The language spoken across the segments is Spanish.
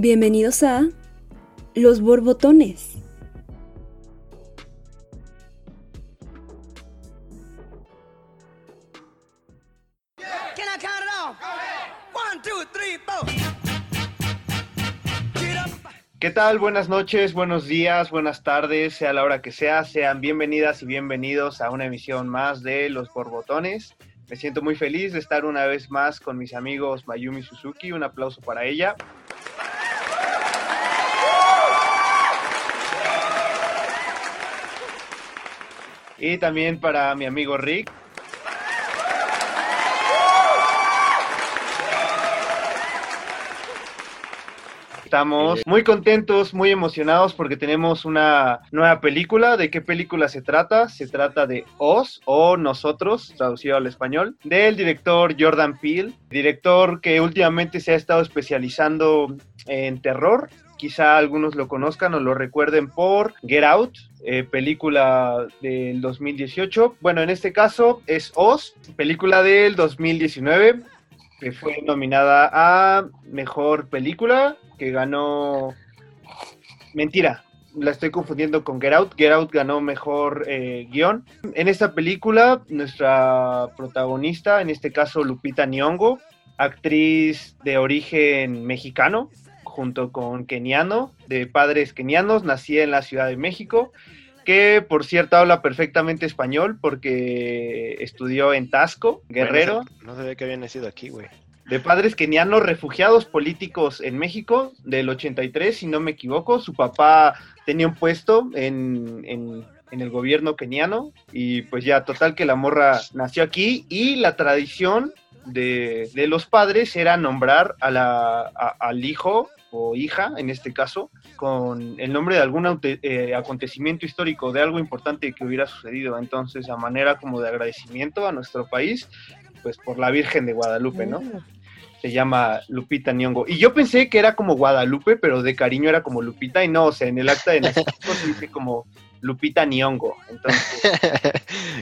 Bienvenidos a Los Borbotones. ¿Qué tal? Buenas noches, buenos días, buenas tardes, sea la hora que sea. Sean bienvenidas y bienvenidos a una emisión más de Los Borbotones. Me siento muy feliz de estar una vez más con mis amigos Mayumi Suzuki. Un aplauso para ella. Y también para mi amigo Rick. Estamos muy contentos, muy emocionados porque tenemos una nueva película. ¿De qué película se trata? Se trata de Oz o Nosotros, traducido al español, del director Jordan Peele, director que últimamente se ha estado especializando en terror. Quizá algunos lo conozcan o lo recuerden por Get Out, eh, película del 2018. Bueno, en este caso es Oz, película del 2019 que fue nominada a Mejor Película, que ganó... Mentira, la estoy confundiendo con Get Out. Get Out ganó Mejor eh, Guión. En esta película, nuestra protagonista, en este caso Lupita Nyong'o, actriz de origen mexicano, junto con keniano, de padres kenianos, nacida en la Ciudad de México, que por cierto habla perfectamente español porque estudió en Tasco, Guerrero Bueno, no sabía que había nacido aquí, güey. de padres kenianos refugiados políticos en México del 83, si no me equivoco. Su papá tenía un puesto en, en- en el gobierno keniano y pues ya, total que la morra nació aquí y la tradición de, de los padres era nombrar a la, a- al hijo o hija, en este caso, con el nombre de algún eh, acontecimiento histórico, de algo importante que hubiera sucedido. Entonces, a manera como de agradecimiento a nuestro país, pues por la Virgen de Guadalupe, ¿no? se llama Lupita Nyong'o. Y yo pensé que era como Guadalupe, pero de cariño era como Lupita, y no, o sea, en el acta de nacimiento se dice como Lupita Nyong'o. Entonces,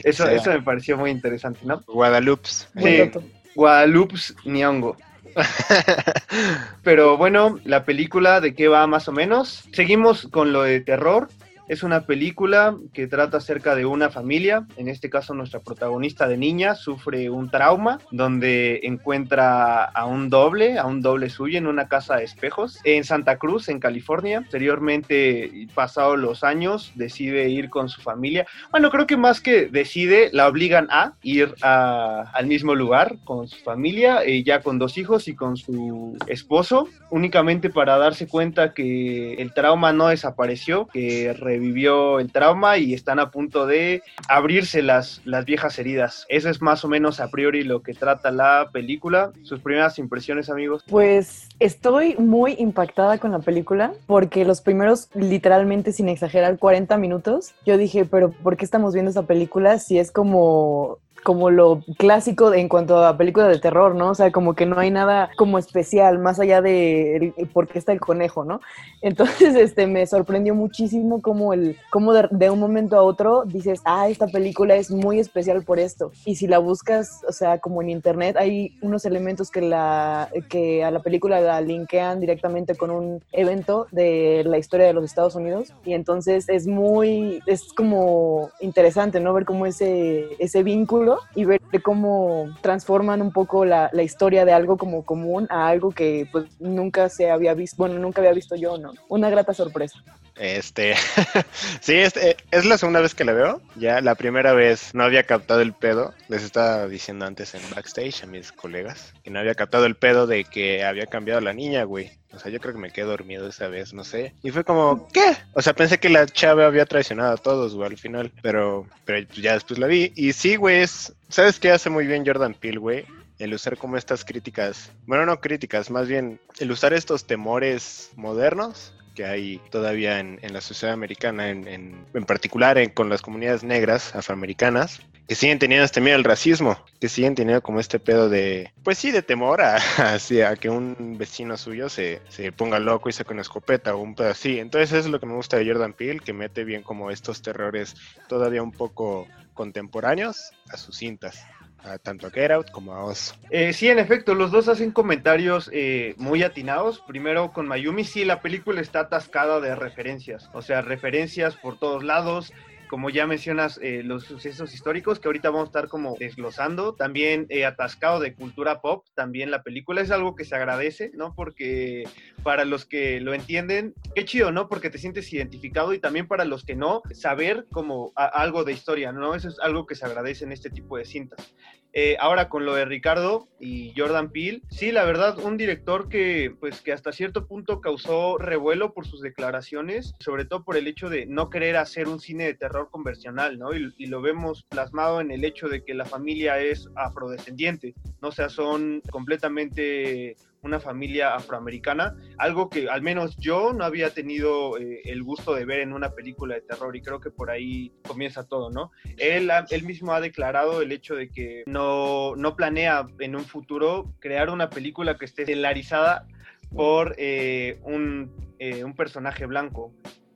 eso, O sea, eso me pareció muy interesante, ¿no? Guadalupe. Sí, Guadalupe Nyong'o. Pero bueno, la película, ¿de qué va más o menos? Seguimos con lo de terror. Es una película que trata acerca de una familia, en este caso nuestra protagonista de niña sufre un trauma donde encuentra a un doble, a un doble suyo en una casa de espejos en Santa Cruz, en California. Posteriormente, pasados los años, decide ir con su familia. Bueno, creo que más que decide, la obligan a ir a- al mismo lugar con su familia, eh, ya con dos hijos y con su esposo, únicamente para darse cuenta que el trauma no desapareció, que revivió el trauma y están a punto de abrirse las, las viejas heridas. Eso es más o menos a priori lo que trata la película. Sus primeras impresiones, amigos. Pues estoy muy impactada con la película porque los primeros, literalmente sin exagerar, 40 minutos, yo dije, pero ¿por qué estamos viendo esta película si es como como lo clásico en cuanto a películas de terror, ¿no? O sea, como que no hay nada como especial, más allá de el- por qué está el conejo, ¿no? Entonces, este, me sorprendió muchísimo como el, como de, de un momento a otro dices, ah, esta película es muy especial por esto. Y si la buscas, o sea, como en internet, hay unos elementos que la, que a la película la linkean directamente con un evento de la historia de los Estados Unidos. Y entonces es muy, es como interesante, ¿no? Ver cómo ese, ese vínculo y ver cómo transforman un poco la, la historia de algo como común a algo que pues nunca se había visto, bueno, nunca había visto yo, ¿no? Una grata sorpresa. Este, sí, este, es la segunda vez que la veo. Ya la primera vez no había captado el pedo. Les estaba diciendo antes en backstage a mis colegas que no había captado el pedo de que había cambiado la niña, güey. O sea, yo creo que me quedé dormido esa vez, no sé. Y fue como, ¿qué? O sea, pensé que la chava había traicionado a todos, güey, al final. Pero, pero ya después la vi. Y sí, güey, es- ¿sabes qué hace muy bien Jordan Peele, güey? el usar como estas críticas, bueno, no críticas, más bien el usar estos temores modernos que hay todavía en, en la sociedad americana, en, en- en particular con las comunidades negras afroamericanas, que siguen teniendo este miedo al racismo, que siguen teniendo como este pedo de, pues sí, de temor a, hacia que un vecino suyo se, se ponga loco y saque una escopeta o un pedo así. Entonces eso es lo que me gusta de Jordan Peele, que mete bien como estos terrores todavía un poco contemporáneos a sus cintas. A tanto a Get Out como a Oz. Eh, sí, en efecto, los dos hacen comentarios eh, muy atinados. Primero con Mayumi, sí, la película está atascada de referencias, o sea, referencias por todos lados como ya mencionas, eh, los sucesos históricos que ahorita vamos a estar como desglosando, también eh, atascado de cultura pop, también la película es algo que se agradece, ¿no? Porque para los que lo entienden, qué chido, ¿no? Porque te sientes identificado y también para los que no, saber como algo de historia, ¿no? Eso es algo que se agradece en este tipo de cintas. Eh, ahora con lo de Ricardo y Jordan Peele, sí, la verdad, un director que, pues, que hasta cierto punto causó revuelo por sus declaraciones, sobre todo por el hecho de no querer hacer un cine de terror convencional, ¿no? Y, y lo vemos plasmado en el hecho de que la familia es afrodescendiente, ¿no? O sea, son completamente una familia afroamericana, algo que al menos yo no había tenido eh, el gusto de ver en una película de terror y creo que por ahí comienza todo, ¿no? Él, él mismo ha declarado el hecho de que no, no planea en un futuro crear una película que esté estelarizada por eh, un, eh, un personaje blanco.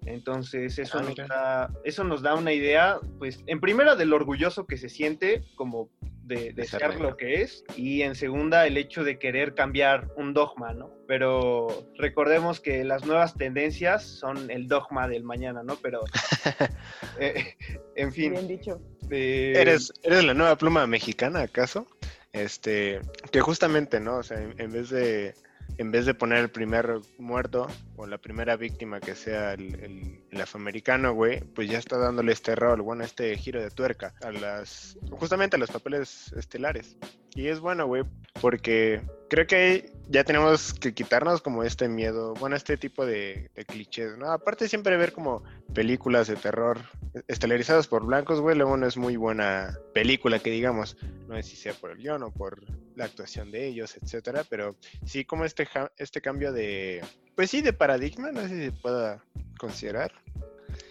Entonces eso, Ah, nos da, eso nos da una idea, pues, en primera del orgulloso que se siente como de, de De ser ser negro. lo que es, y en segunda el hecho de querer cambiar un dogma, ¿no? Pero recordemos que las nuevas tendencias son el dogma del mañana, ¿no? Pero, eh, en fin. Bien dicho. eh, ¿Eres, ¿Eres la nueva pluma mexicana, acaso? Este, que justamente, ¿no? O sea, en, en vez de en vez de poner el primer muerto o la primera víctima que sea el, el- afroamericano, güey, pues ya está dándole este rol, bueno, este giro de tuerca a las, justamente a los papeles estelares. Y es bueno, güey, porque creo que ya tenemos que quitarnos como este miedo, bueno, este tipo de, de clichés, ¿no? Aparte siempre ver como películas de terror estelarizadas por blancos, güey, luego no es muy buena película que digamos, no sé si sea por el guion o por la actuación de ellos, etcétera, pero sí como este, este cambio de, pues sí, de paradigma, no sé si se pueda considerar.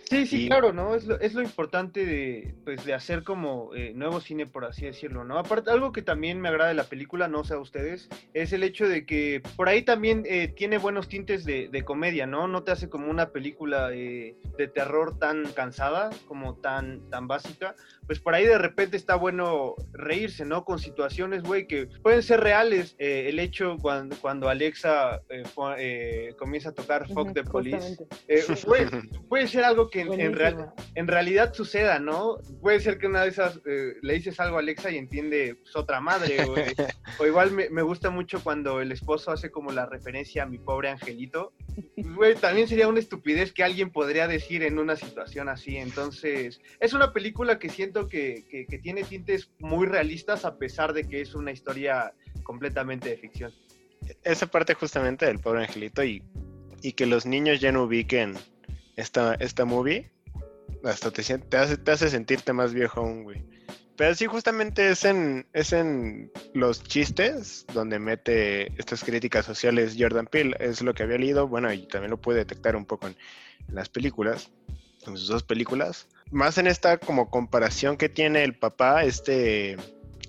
Sí, sí, Y- claro, ¿no? Es lo, es lo importante de, pues, de hacer como eh, nuevo cine, por así decirlo, ¿no? Aparte, algo que también me agrada de la película, no sé a ustedes, es el hecho de que por ahí también eh, tiene buenos tintes de, de comedia, ¿no? No te hace como una película eh, de terror tan cansada, como tan, tan básica. Pues por ahí de repente está bueno reírse, ¿no? Con situaciones, güey, que pueden ser reales. Eh, el hecho cuando, cuando Alexa eh, fue- eh, comienza a tocar Fuck the Police. Eh, güey, puede ser algo que en, en real- Buenísima. en realidad suceda, ¿no? Puede ser que una de esas eh, le dices algo a Alexa y entiende pues, otra madre, güey. O igual me, me gusta mucho cuando el esposo hace como la referencia a mi pobre angelito. Güey, también sería una estupidez que alguien podría decir en una situación así. Entonces, es una película que siento que, que- que tiene tintes muy realistas a pesar de que es una historia completamente de ficción. Esa parte justamente del pobre angelito y, y que los niños ya no ubiquen esta, esta movie, hasta te, te hace, te hace sentirte más viejo aún, güey. Pero sí, justamente es en, es en los chistes donde mete estas críticas sociales Jordan Peele, es lo que había leído, bueno, y también lo puede detectar un poco en, en las películas, en sus dos películas. Más en esta como comparación que tiene el papá, este,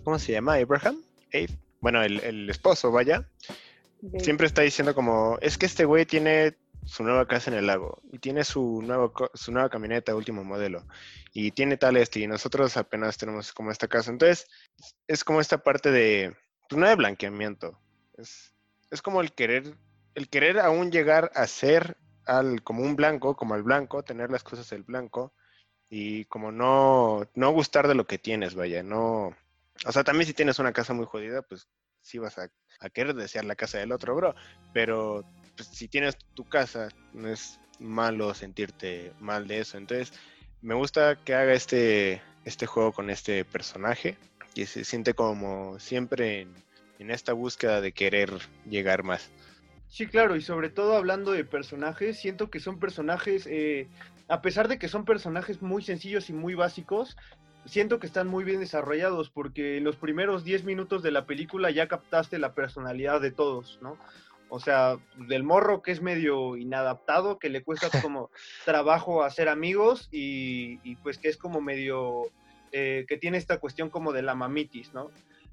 ¿cómo se llama? Abraham, Abe. Bueno, el, el esposo, vaya, siempre está diciendo como, es que este güey tiene su nueva casa en el lago y tiene su, nuevo, su nueva camioneta último modelo y tiene tal este y nosotros apenas tenemos como esta casa. Entonces, es como esta parte de, pues no de blanqueamiento, es, es como el querer, el querer aún llegar a ser al, como un blanco, como el blanco, tener las cosas del blanco y como no, no gustar de lo que tienes, vaya, no, o sea, también si tienes una casa muy jodida, pues sí vas a querer desear la casa del otro, bro. Pero pues, si tienes tu casa, no es malo sentirte mal de eso. Entonces, me gusta que haga este, este juego con este personaje, que se siente como siempre en, en esta búsqueda de querer llegar más. Sí, claro, y sobre todo hablando de personajes, siento que son personajes, eh, a pesar de que son personajes muy sencillos y muy básicos, siento que están muy bien desarrollados porque en los primeros 10 minutos de la película ya captaste la personalidad de todos, ¿no? O sea, del morro que es medio inadaptado, que le cuesta como trabajo hacer amigos y, y pues que es como medio, eh, que tiene esta cuestión como de la mamitis, ¿no?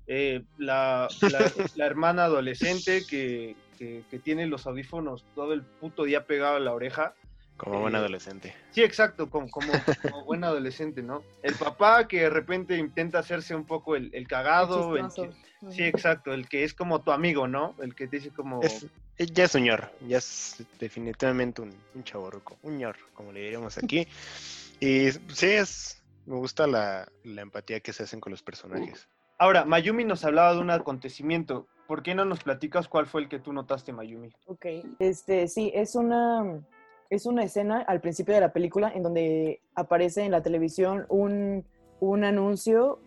Eh, la, la- la hermana adolescente que, que- que tiene los audífonos todo el puto día pegado a la oreja. Como buen Eh, adolescente. Sí, exacto, como, como, como buen adolescente, ¿no? El papá que de repente intenta hacerse un poco el, el cagado, el que- sí, exacto, el que es como tu amigo, ¿no? El que te dice como... Es- eh, ya es un ñor, ya es definitivamente un, un chavorruco, un ñor, como le diríamos aquí. Y sí, es, me gusta la, la empatía que se hacen con los personajes. Ahora, Mayumi nos hablaba de un acontecimiento. ¿Por qué no nos platicas cuál fue el que tú notaste, Mayumi? Ok, este, sí, es una, es una escena al principio de la película en donde aparece en la televisión un, un anuncio,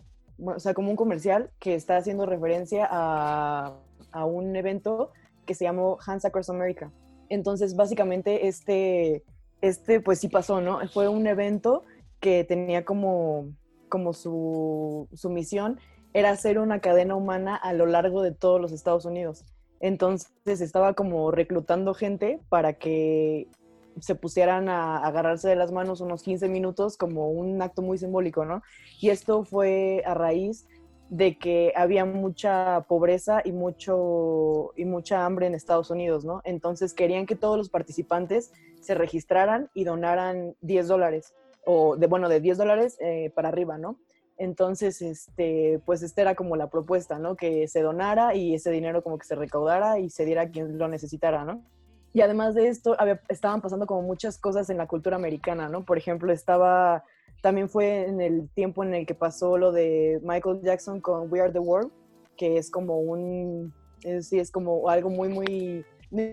o sea, como un comercial que está haciendo referencia a, a un evento que se llamó Hands Across America. Entonces, básicamente, este, este, pues sí pasó, ¿no? Fue un evento que tenía como, como su, su misión era hacer una cadena humana a lo largo de todos los Estados Unidos. Entonces estaba como reclutando gente para que se pusieran a agarrarse de las manos unos 15 minutos como un acto muy simbólico, ¿no? Y esto fue a raíz de que había mucha pobreza y mucho y mucha hambre en Estados Unidos, ¿no? Entonces querían que todos los participantes se registraran y donaran 10 dólares o de bueno de 10 dólares eh, para arriba, ¿no? Entonces, este, pues esta era como la propuesta, ¿no? Que se donara y ese dinero como que se recaudara y se diera a quien lo necesitara, ¿no? Y además de esto, había- estaban pasando como muchas cosas en la cultura americana, ¿no? Por ejemplo, estaba, también fue en el tiempo en el que pasó lo de Michael Jackson con We Are the World, que es como un, es, sí, es como algo muy, muy,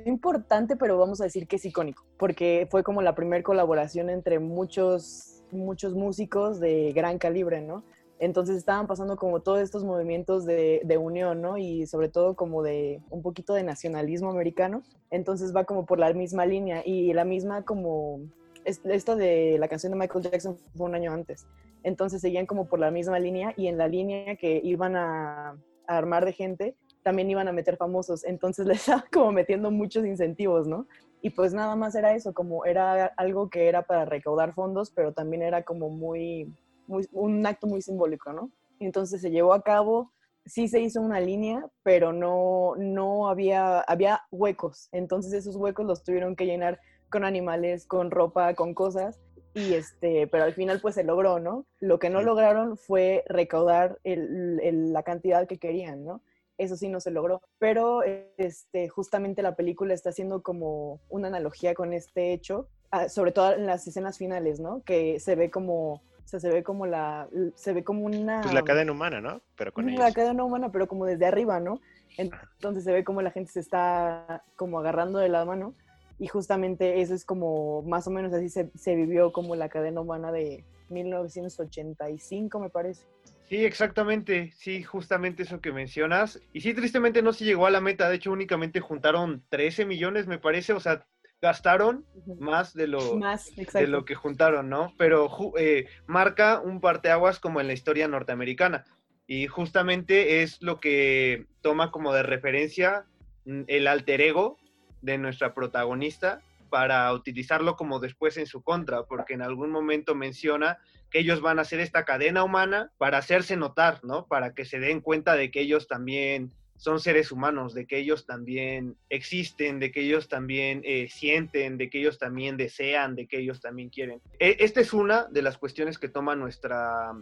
importante, pero vamos a decir que es icónico, porque fue como la primera colaboración entre muchos, muchos músicos de gran calibre, ¿no? Entonces estaban pasando como todos estos movimientos de, de unión, ¿no? Y sobre todo como de un poquito de nacionalismo americano. Entonces va como por la misma línea y la misma como... es- Esto de la canción de Michael Jackson fue un año antes. Entonces seguían como por la misma línea y en la línea que iban a, a armar de gente, también iban a meter famosos. Entonces les estaban como metiendo muchos incentivos, ¿no? Y pues nada más era eso, como era algo que era para recaudar fondos, pero también era como muy, muy un acto muy simbólico, ¿no? Entonces se llevó a cabo, sí se hizo una línea, pero no, no había, había huecos. Entonces esos huecos los tuvieron que llenar con animales, con ropa, con cosas. Y este, pero al final pues se logró, ¿no? Lo que no lograron fue recaudar el- el- la cantidad que querían, ¿no? Eso sí no se logró. Pero este, justamente la película está haciendo como una analogía con este hecho, ah, sobre todo en las escenas finales, ¿no? Que se ve como, o sea, se ve como la, se ve como una... Pues la cadena humana, ¿no? Pero con la ellos. cadena humana, pero como desde arriba, ¿no? Entonces se ve como la gente se está como agarrando de la mano y justamente eso es como más o menos así se, se vivió como la cadena humana de 1985, me parece. Sí, exactamente, sí, justamente eso que mencionas. Y sí, tristemente no se llegó a la meta, de hecho únicamente juntaron 13 millones, me parece, o sea, gastaron más de lo, Más, de lo que juntaron, ¿no? Pero eh, marca un parteaguas como en la historia norteamericana. Y justamente es lo que toma como de referencia mm, el alter ego de nuestra protagonista para utilizarlo como después en su contra, porque en algún momento menciona que ellos van a hacer esta cadena humana para hacerse notar, ¿no? Para que se den cuenta de que ellos también son seres humanos, de que ellos también existen, de que ellos también eh, sienten, de que ellos también desean, de que ellos también quieren. E- esta es una de las cuestiones que toma nuestra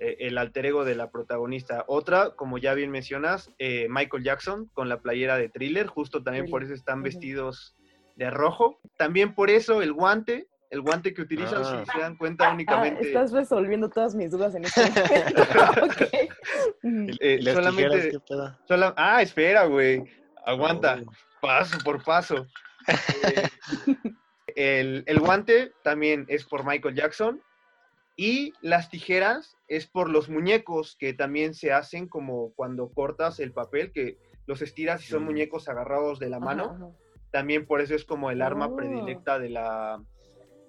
eh, el alter ego de la protagonista. Otra, como ya bien mencionas, eh, Michael Jackson con la playera de thriller, justo también por eso están vestidos de rojo. También por eso el guante, el guante que utilizan, Ah. si se dan cuenta Ah, únicamente... estás resolviendo todas mis dudas en este momento. Ok. Ujú. Y- Eh, y las solamente- tijeras, ¿qué pedo? sola- Ah, espera, güey. Aguanta. Oh. paso por paso. Eh, el, el guante también es por Michael Jackson. Y las tijeras es por los muñecos que también se hacen como cuando cortas el papel, que los estiras y son Mm. muñecos agarrados de la mano. Ajá, ajá. También por eso es como el arma Oh. predilecta de la,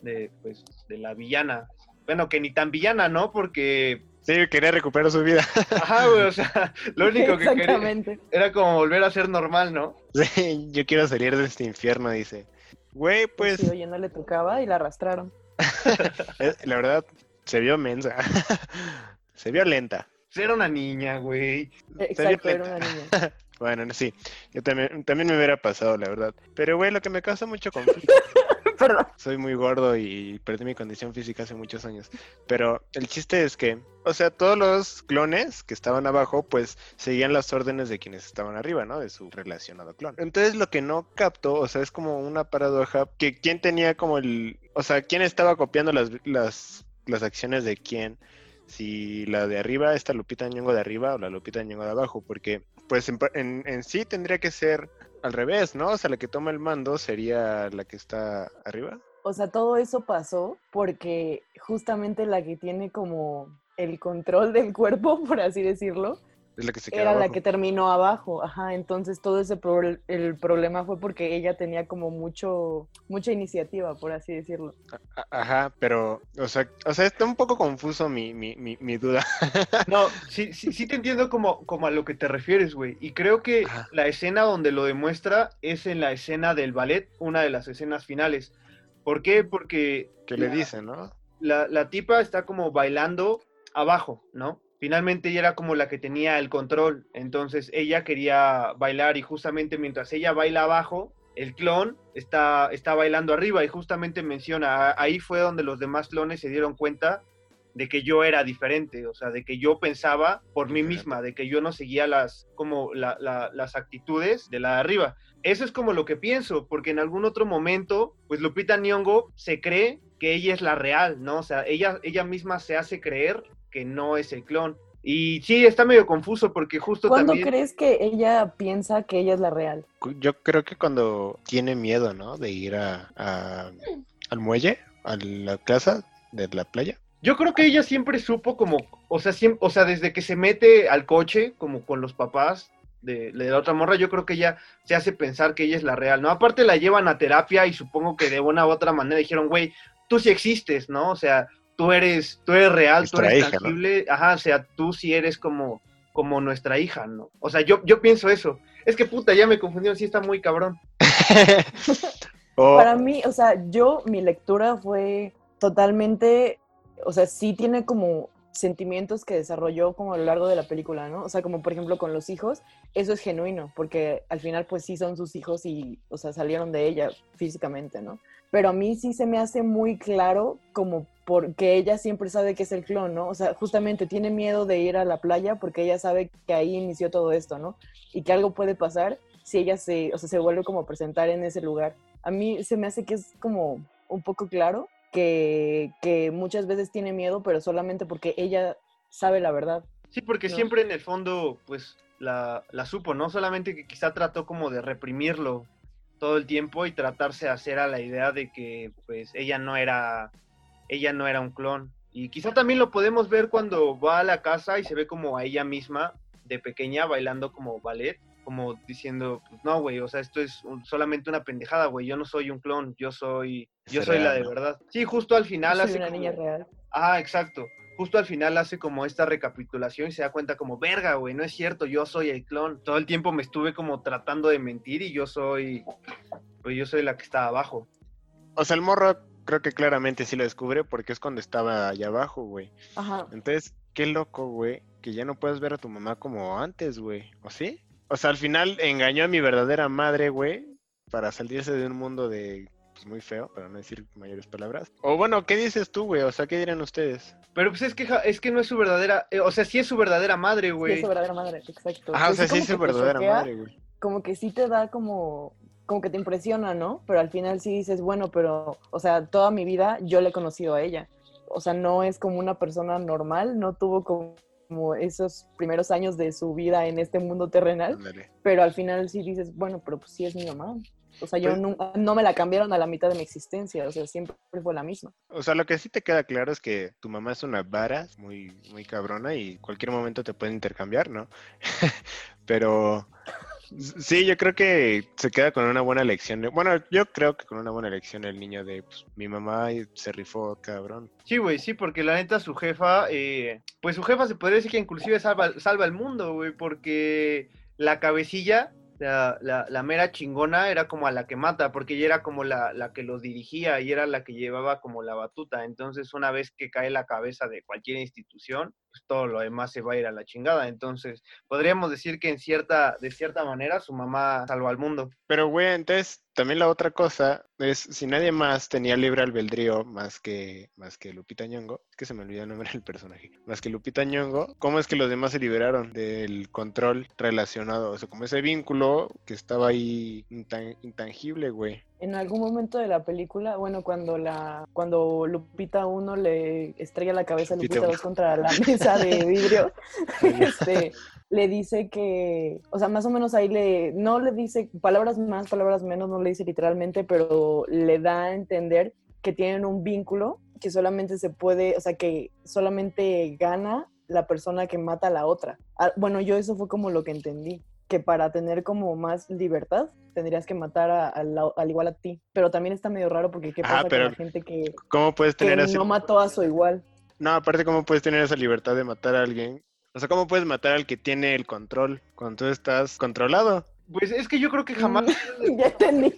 de, pues, de la villana. Bueno, que ni tan villana, ¿no? Porque, Sí, quería recuperar su vida. ajá, güey, o sea, lo único que quería Exactamente. era como volver a ser normal, ¿no? Sí, yo quiero salir de este infierno, dice. Güey, Pues pues, sí, oye, no le tocaba y la arrastraron. la verdad, se vio mensa. se vio lenta. Pues Era una niña, güey. Exacto, era una niña. Bueno, sí, yo también, también me hubiera pasado, la verdad. Pero, güey, lo que me causa mucho conflicto. Soy muy gordo y perdí mi condición física hace muchos años. Pero el chiste es que, o sea, todos los clones que estaban abajo, pues seguían las órdenes de quienes estaban arriba, ¿no? De su relacionado clon. Entonces lo que no capto, o sea, es como una paradoja, que quién tenía como el, o sea, quién estaba copiando las, las, las acciones de quién. Si la de arriba, esta Lupita Nyong'o de arriba o la Lupita Nyong'o de abajo, porque pues en- en sí tendría que ser al revés, ¿no? O sea, la que toma el mando sería la que está arriba. O sea, todo eso pasó porque justamente la que tiene como el control del cuerpo, por así decirlo, Es la que se queda era la que terminó abajo. Ajá, entonces todo ese pro- el problema fue porque ella tenía como mucho mucha iniciativa, por así decirlo. A- Ajá, pero, o sea, o sea, está un poco confuso mi, mi, mi, mi duda. No, sí, sí, sí te entiendo como, como a lo que te refieres, güey. Y creo que Ajá. la escena donde lo demuestra es en la escena del ballet, una de las escenas finales. ¿Por qué? Porque ¿Qué le dicen, no? la, la tipa está como bailando abajo, ¿no? Finalmente ella era como la que tenía el control, entonces ella quería bailar y justamente mientras ella baila abajo, el clon está, está bailando arriba y justamente menciona, "Ah, ahí fue donde los demás clones se dieron cuenta de que yo era diferente, o sea, de que yo pensaba por mí misma, de que yo no seguía las, como la- la- las actitudes de la de arriba. Eso es como lo que pienso, porque en algún otro momento, pues Lupita Nyong'o se cree que ella es la real, ¿no? O sea, ella, ella misma se hace creer que no es el clon. Y sí, está medio confuso porque justo ¿Cuándo también... crees que ella piensa que ella es la real? Yo creo que cuando tiene miedo, ¿no? De ir a, a- al muelle, a la casa de la playa. Yo creo que ella siempre supo como, o sea, siempre, o sea, desde que se mete al coche, como con los papás de, de la otra morra, yo creo que ella se hace pensar que ella es la real, ¿no? Aparte la llevan a terapia y supongo que de una u otra manera dijeron, güey, tú sí existes, ¿no? O sea, tú eres, tú eres real, tú eres hija, ¿no? tangible, ajá, o sea, tú sí eres como, como nuestra hija, ¿no? O sea, yo, yo pienso eso. Es que puta, ya me confundieron, sí está muy cabrón. o, Para mí, o sea, yo, mi lectura fue totalmente, o sea, sí tiene como sentimientos que desarrolló como a lo largo de la película, ¿no? O sea, como por ejemplo con los hijos, eso es genuino, porque al final pues sí son sus hijos y, o sea, salieron de ella físicamente, ¿no? Pero a mí sí se me hace muy claro como porque ella siempre sabe que es el clon, ¿no? O sea, justamente tiene miedo de ir a la playa porque ella sabe que ahí inició todo esto, ¿no? Y que algo puede pasar si ella se, o sea, se vuelve como a presentar en ese lugar. A mí se me hace que es como un poco claro que, que muchas veces tiene miedo, pero solamente porque ella sabe la verdad. Sí, porque No. siempre en el fondo, pues, la, la supo, ¿no? Solamente que quizá trató como de reprimirlo todo el tiempo y tratarse de hacer a la idea de que, pues, ella no era, ella no era un clon. Y quizá también lo podemos ver cuando va a la casa y se ve como a ella misma de pequeña bailando como ballet, como diciendo, pues, no, güey, o sea, esto es un- solamente una pendejada, güey, yo no soy un clon, yo soy, yo soy la de ¿no? verdad. Sí, justo al final Yo soy hace una como- niña real. Ah, exacto. Justo al final hace como esta recapitulación y se da cuenta como, verga, güey, no es cierto, yo soy el clon. Todo el tiempo me estuve como tratando de mentir y yo soy, pues yo soy la que está abajo. o sea, el morro creo que claramente sí lo descubre porque es cuando estaba allá abajo, güey. Ajá. Entonces, qué loco, güey, que ya no puedes ver a tu mamá como antes, güey. ¿O sí? O sea, al final engañó a mi verdadera madre, güey, para salirse de un mundo de pues, muy feo, para no decir mayores palabras. O bueno, ¿qué dices tú, güey? O sea, ¿qué dirán ustedes? Pero pues es que, es que no es su verdadera, eh, o sea, sí es su verdadera madre, Sí, güey. es su verdadera madre, exacto. Ajá, o sea, sí es su verdadera choquea, madre, güey. Como que sí te da como, como que te impresiona, ¿no? Pero al final sí dices, bueno, pero, o sea, toda mi vida yo le he conocido a ella. O sea, no es como una persona normal, no tuvo como, como esos primeros años de su vida en este mundo terrenal, pero al final sí dices, bueno, pero pues sí es mi mamá. O sea, yo Pues- nunca- no me la cambiaron a la mitad de mi existencia, o sea, siempre fue la misma. O sea, lo que sí te queda claro es que tu mamá es una vara muy, muy cabrona y cualquier momento te pueden intercambiar, ¿no? Pero sí, yo creo que se queda con una buena lección. Bueno, yo creo que con una buena lección el niño de pues, mi mamá se rifó, cabrón. Sí, güey, sí, porque la neta su jefa, eh, pues su jefa se podría decir que inclusive salva, salva el mundo, güey, porque la cabecilla, la, la, la mera chingona, era como a la que mata, porque ella era como la, la que los dirigía y era la que llevaba como la batuta. Entonces, una vez que cae la cabeza de cualquier institución, pues todo lo demás se va a ir a la chingada. Entonces, podríamos decir que en cierta, de cierta manera, su mamá salvó al mundo. Pero, güey, entonces también la otra cosa es si nadie más tenía libre albedrío más que, más que Lupita Nyong'o, es que se me olvidó el nombre del personaje, más que Lupita Nyong'o, ¿cómo es que los demás se liberaron del control relacionado? O sea, como ese vínculo que estaba ahí intan- intangible, güey. En algún momento de la película, bueno, cuando la cuando Lupita 1 le estrella la cabeza a Lupita Lupita 2 uno. contra la mesa de vidrio, este, le dice que, o sea, más o menos ahí le, no le dice palabras más, palabras menos, no le dice literalmente, pero le da a entender que tienen un vínculo que solamente se puede, o sea, que solamente gana la persona que mata a la otra. Ah, Bueno, yo eso fue como lo que entendí, que para tener como más libertad tendrías que matar a- al al igual a ti. Pero también está medio raro porque qué Ah, pasa pero con la gente que, ¿Cómo puedes que tener así? no mató a su igual. No, aparte, ¿cómo puedes tener esa libertad de matar a alguien? O sea, ¿cómo puedes matar al que tiene el control cuando tú estás controlado? Pues es que yo creo que jamás ya entendí.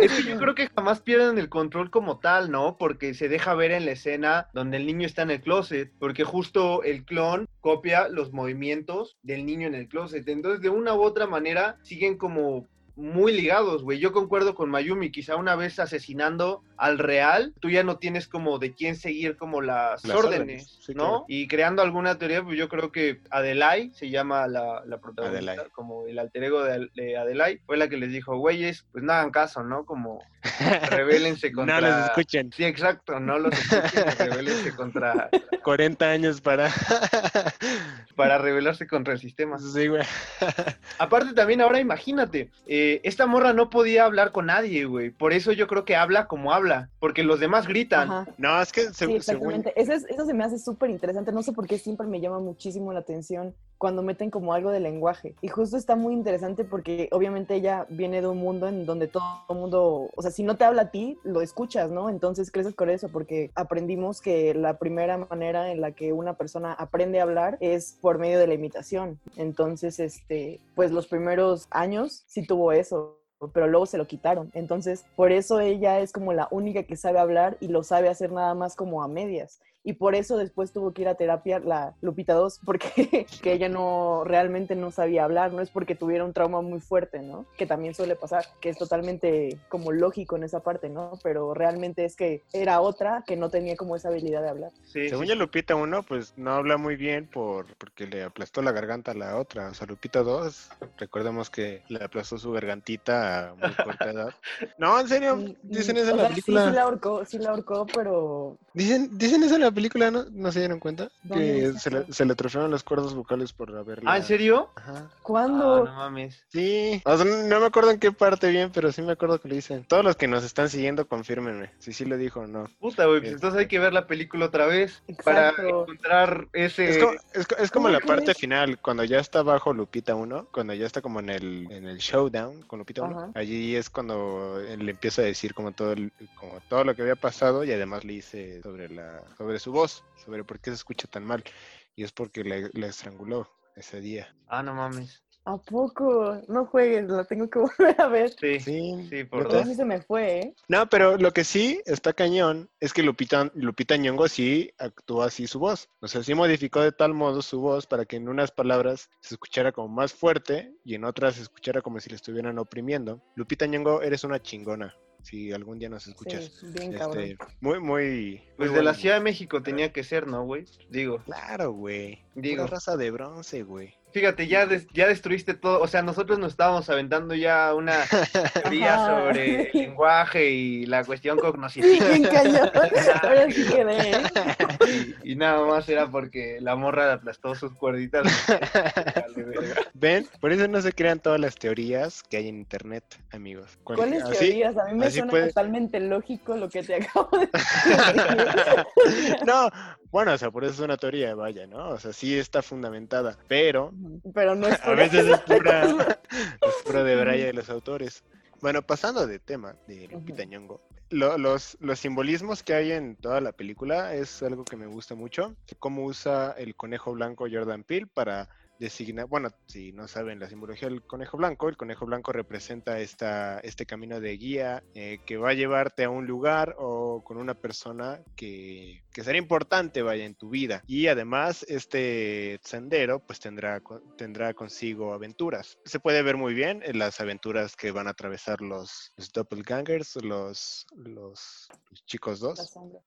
Es que yo creo que jamás pierden el control como tal, ¿no? Porque se deja ver en la escena donde el niño está en el closet, porque justo el clon copia los movimientos del niño en el closet. Entonces, de una u otra manera, siguen como muy ligados, güey. Yo concuerdo con Mayumi, quizá una vez asesinando al real, tú ya no tienes como de quién seguir como las, Las órdenes, órdenes, sí, ¿no? claro. Y creando alguna teoría, pues yo creo que Adelai se llama la, la protagonista, como el alter ego de, de Adelai, fue la que les dijo, güeyes, pues no hagan caso, ¿no? Como rebélense contra... No los escuchen. Sí, exacto, no los escuchen, rebélense contra... 40 años para... para rebelarse contra el sistema. sí, güey. Aparte también ahora imagínate, eh, esta morra no podía hablar con nadie, güey. Por eso yo creo que habla como habla, porque los demás gritan. Ajá. No, es que se- Sí, según... exactamente. Eso, es- eso se me hace súper interesante. No sé por qué siempre me llama muchísimo la atención cuando meten como algo de lenguaje. Y justo está muy interesante porque obviamente ella viene de un mundo en donde todo el mundo, o sea, si no te habla a ti, lo escuchas, ¿no? Entonces creces con eso porque aprendimos que la primera manera en la que una persona aprende a hablar es por medio de la imitación. Entonces, este, pues los primeros años sí tuvo eso pero luego se lo quitaron. Entonces, por eso ella es como la única que sabe hablar y lo sabe hacer nada más como a medias. Y por eso después tuvo que ir a terapia la Lupita 2, porque que ella no realmente no sabía hablar, no es porque tuviera un trauma muy fuerte, ¿no? Que también suele pasar, que es totalmente como lógico en esa parte, ¿no? Pero realmente es que era otra que no tenía como esa habilidad de hablar. Sí, Según sí, yo, Lupita 1, pues no habla muy bien por porque le aplastó la garganta a la otra. O sea, Lupita 2, recordemos que le aplastó su gargantita a muy corta edad. No, en serio, Mm, dicen mm, eso en la película. Sí, sí la ahorcó, sí la ahorcó, pero Dicen, dicen eso en la película, ¿no? ¿No se dieron cuenta? ¿Dónde Que se le, se le atrofiaron las cuerdas vocales por haberla... Ah, ¿en serio? Ajá. ¿cuándo? Ah, no mames. Sí, o sea, no me acuerdo en qué parte bien, pero sí me acuerdo que lo dicen. Todos los que nos están siguiendo, confírmenme si sí lo dijo o no. Puta, güey, pues Es- entonces hay que ver la película otra vez para encontrar ese... Es como, es, co- es como ¿Cómo la parte final, cuando ya está bajo Lupita 1, cuando ya está como en el, en el showdown con Lupita 1, Ajá. allí es cuando le empieza a decir como todo, el- como todo lo que había pasado y además le dice sobre, la, sobre su voz, sobre por qué se escucha tan mal. Y es porque la, la estranguló ese día. Ah, no mames. ¿A poco? No juegues, la tengo que volver a ver. Sí, Sí, sí, por dos. Entonces sí se me fue, ¿eh? No, pero lo que sí está cañón es que Lupita, Lupita Nyong'o sí actúa así su voz. O sea, sí modificó de tal modo su voz para que en unas palabras se escuchara como más fuerte y en otras se escuchara como si le estuvieran oprimiendo. Lupita Nyong'o, eres una chingona. Si algún día nos escuchas. Sí, bien cabrón. Este, muy, muy... Pues muy de la Ciudad de México tenía que ser, ¿no, güey? Digo, Claro, güey. Digo. Digo. raza de bronce, güey. Fíjate, ya, des- ya destruiste todo, o sea, nosotros nos estábamos aventando ya una teoría Ajá. sobre el lenguaje y la cuestión Sí, cognoscitiva. bien cañón. Ahora sí quedé, ¿eh? Y, y nada más era porque la morra le aplastó sus cuerditas. ¿Ven? Por eso no se crean todas las teorías que hay en internet, amigos. ¿Cuáles así- teorías? A mí me suena puede- totalmente lógico lo que te acabo de decir. No, bueno, o sea, por eso es una teoría, vaya, ¿no? O sea, sí está fundamentada, pero Pero no es a veces es pura, es pura de braya de los autores. Bueno, pasando de tema de Lupita. Nyong'o, lo- los, los simbolismos que hay en toda la película es algo que me gusta mucho. Cómo usa el conejo blanco Jordan Peele para designa, bueno, si no saben la simbología del conejo blanco, el conejo blanco representa esta, este camino de guía eh, que va a llevarte a un lugar o con una persona que, que será importante, vaya, en tu vida. Y además, este sendero, pues tendrá, tendrá consigo aventuras. Se puede ver muy bien en las aventuras que van a atravesar los, los doppelgangers, los, los, los chicos dos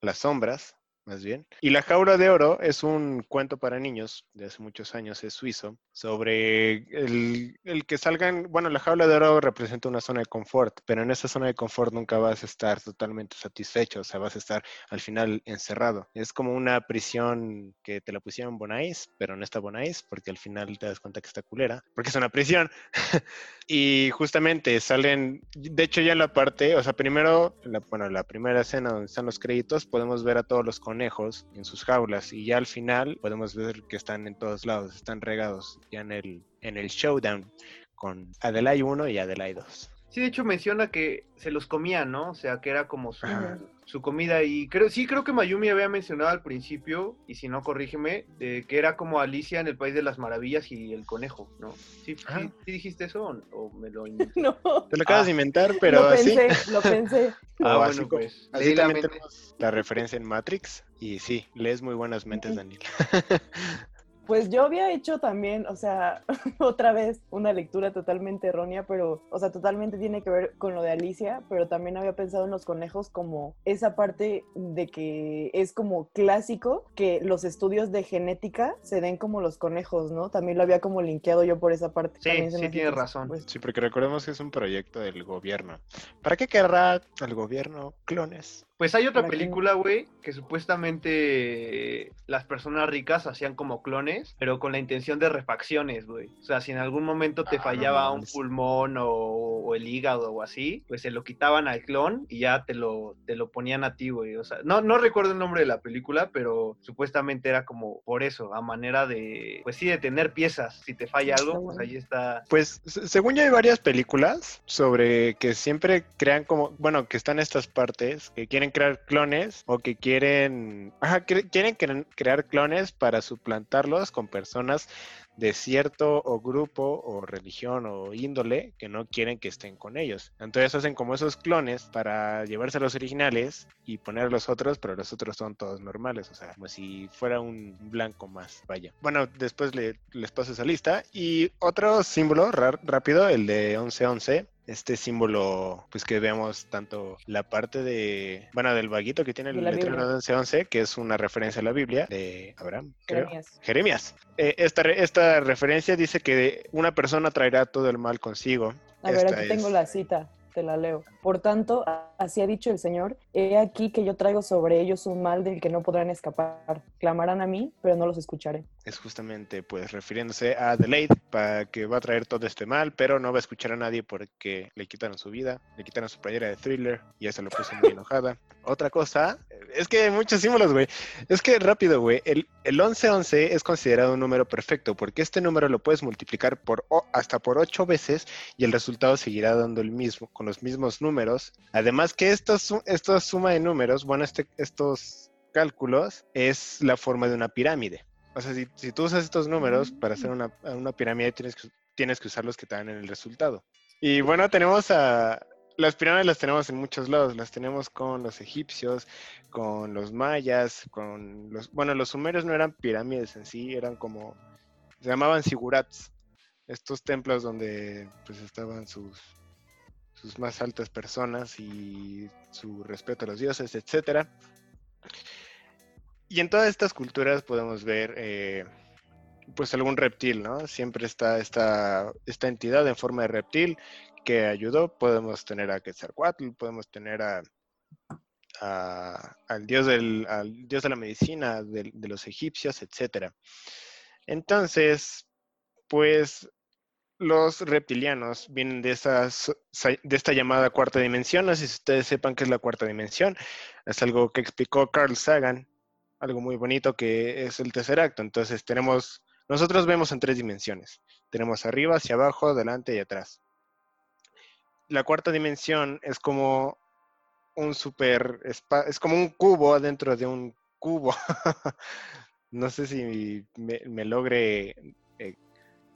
las sombras, más bien. Y La Jaula de Oro es un cuento para niños de hace muchos años, es suizo, sobre el, el que salgan, bueno, La Jaula de Oro representa una zona de confort, pero en esa zona de confort nunca vas a estar totalmente satisfecho, o sea, vas a estar al final encerrado. Es como una prisión que te la pusieron Bonais, pero no está Bonais, porque al final te das cuenta que está culera, porque es una prisión. y justamente salen, de hecho ya en la parte, o sea, primero, la, bueno, la primera escena donde están los créditos, podemos ver a todos los conejos en sus jaulas y ya al final podemos ver que están en todos lados, están regados ya en el, en el showdown con Adelaide 1 y Adelaide 2. Sí, de hecho menciona que se los comían, ¿no? O sea, que era como su, Ajá. Su comida y creo, sí creo que Mayumi había mencionado al principio, y si no, corrígeme, de que era como Alicia en el País de las Maravillas y el conejo, ¿no? ¿Sí, sí, Ajá. sí dijiste eso o, o me lo inventé? No, Te lo acabas Ah. de inventar, pero lo así. pensé, lo pensé. Ah, bueno, así pues. Así la también mente. tenemos la referencia en Matrix y sí, lees muy buenas mentes. Daniel. Pues yo había hecho también, o sea, otra vez una lectura totalmente errónea, pero, o sea, totalmente tiene que ver con lo de Alicia, pero también había pensado en los conejos como esa parte de que es como clásico que los estudios de genética se den como los conejos, ¿no? También lo había como linkeado yo por esa parte. Sí, También se sí, tienes razón. pues, Sí, porque recordemos que es un proyecto del gobierno. ¿Para qué querrá el gobierno clones? Pues hay otra película, güey, que supuestamente eh, las personas ricas hacían como clones, pero con la intención de refacciones, güey. O sea, si en algún momento te Ah, no fallaba un pulmón o, o el hígado o así, pues se lo quitaban al clon y ya te lo, te lo ponían a ti, güey. O sea, no, no recuerdo el nombre de la película, pero supuestamente era como por eso, a manera de, pues sí, de tener piezas. Si te falla algo, pues ahí está. Pues se- según yo hay varias películas sobre que siempre crean como, bueno, que están estas partes, que quieren crear clones o que quieren, quieren cre- crear clones para suplantarlos con personas de cierto o grupo o religión o índole que no quieren que estén con ellos. Entonces hacen como esos clones para llevarse a los originales y poner los otros, pero los otros son todos normales, o sea, como si fuera un blanco más, vaya. Bueno, después le- les paso esa lista. Y otro símbolo rápido, el de 1111. Este símbolo, pues que vemos tanto la parte de, bueno, del vaguito que tiene el letrero Biblia. de 1111, que es una referencia a la Biblia de Abraham, creo. Jeremías. Jeremías. Eh, esta, esta referencia dice que una persona traerá todo el mal consigo. A ver, Esta aquí tengo es- la cita, te la leo. Por tanto, así ha dicho el Señor, he aquí que yo traigo sobre ellos un mal del que no podrán escapar. Clamarán a mí, pero no los escucharé. es justamente pues refiriéndose a Adelaide para que va a traer todo este mal, pero no va a escuchar a nadie porque le quitaron su vida, le quitaron su playera de thriller y eso lo puso muy enojada. Otra cosa, es que hay muchos símbolos, güey. Es que rápido, güey, el, el 1111 es considerado un número perfecto porque este número lo puedes multiplicar por o- hasta por 8 veces y el resultado seguirá dando el mismo, con los mismos números. Además que esta, esta suma de números, bueno, este, estos cálculos es la forma de una pirámide. O sea, si, si tú usas estos números para hacer una, una pirámide, tienes que, tienes que usar los que te dan en el resultado. Y bueno, tenemos a... Las pirámides las tenemos en muchos lados. Las tenemos con los egipcios, con los mayas, con los... Bueno, los sumerios no eran pirámides en sí, eran como... Se llamaban sigurats. Estos templos donde pues estaban sus, sus más altas personas y su respeto a los dioses, etcétera. Y en todas estas culturas podemos ver eh, pues algún reptil, ¿no? Siempre está esta, esta entidad en forma de reptil que ayudó. Podemos tener a Quetzalcoatl, podemos tener a, al, dios del, al dios de la medicina del- de, los egipcios, etcétera. Entonces, pues los reptilianos vienen de, esas, de esta llamada cuarta dimensión. Sé si ustedes sepan qué es la cuarta dimensión. Es algo que explicó Carl Sagan, algo muy bonito que es el tercer acto. Entonces tenemos, nosotros vemos en tres dimensiones. Tenemos arriba, hacia abajo, adelante y atrás. La cuarta dimensión es como un super, es como un cubo dentro de un cubo. no sé si me, me logre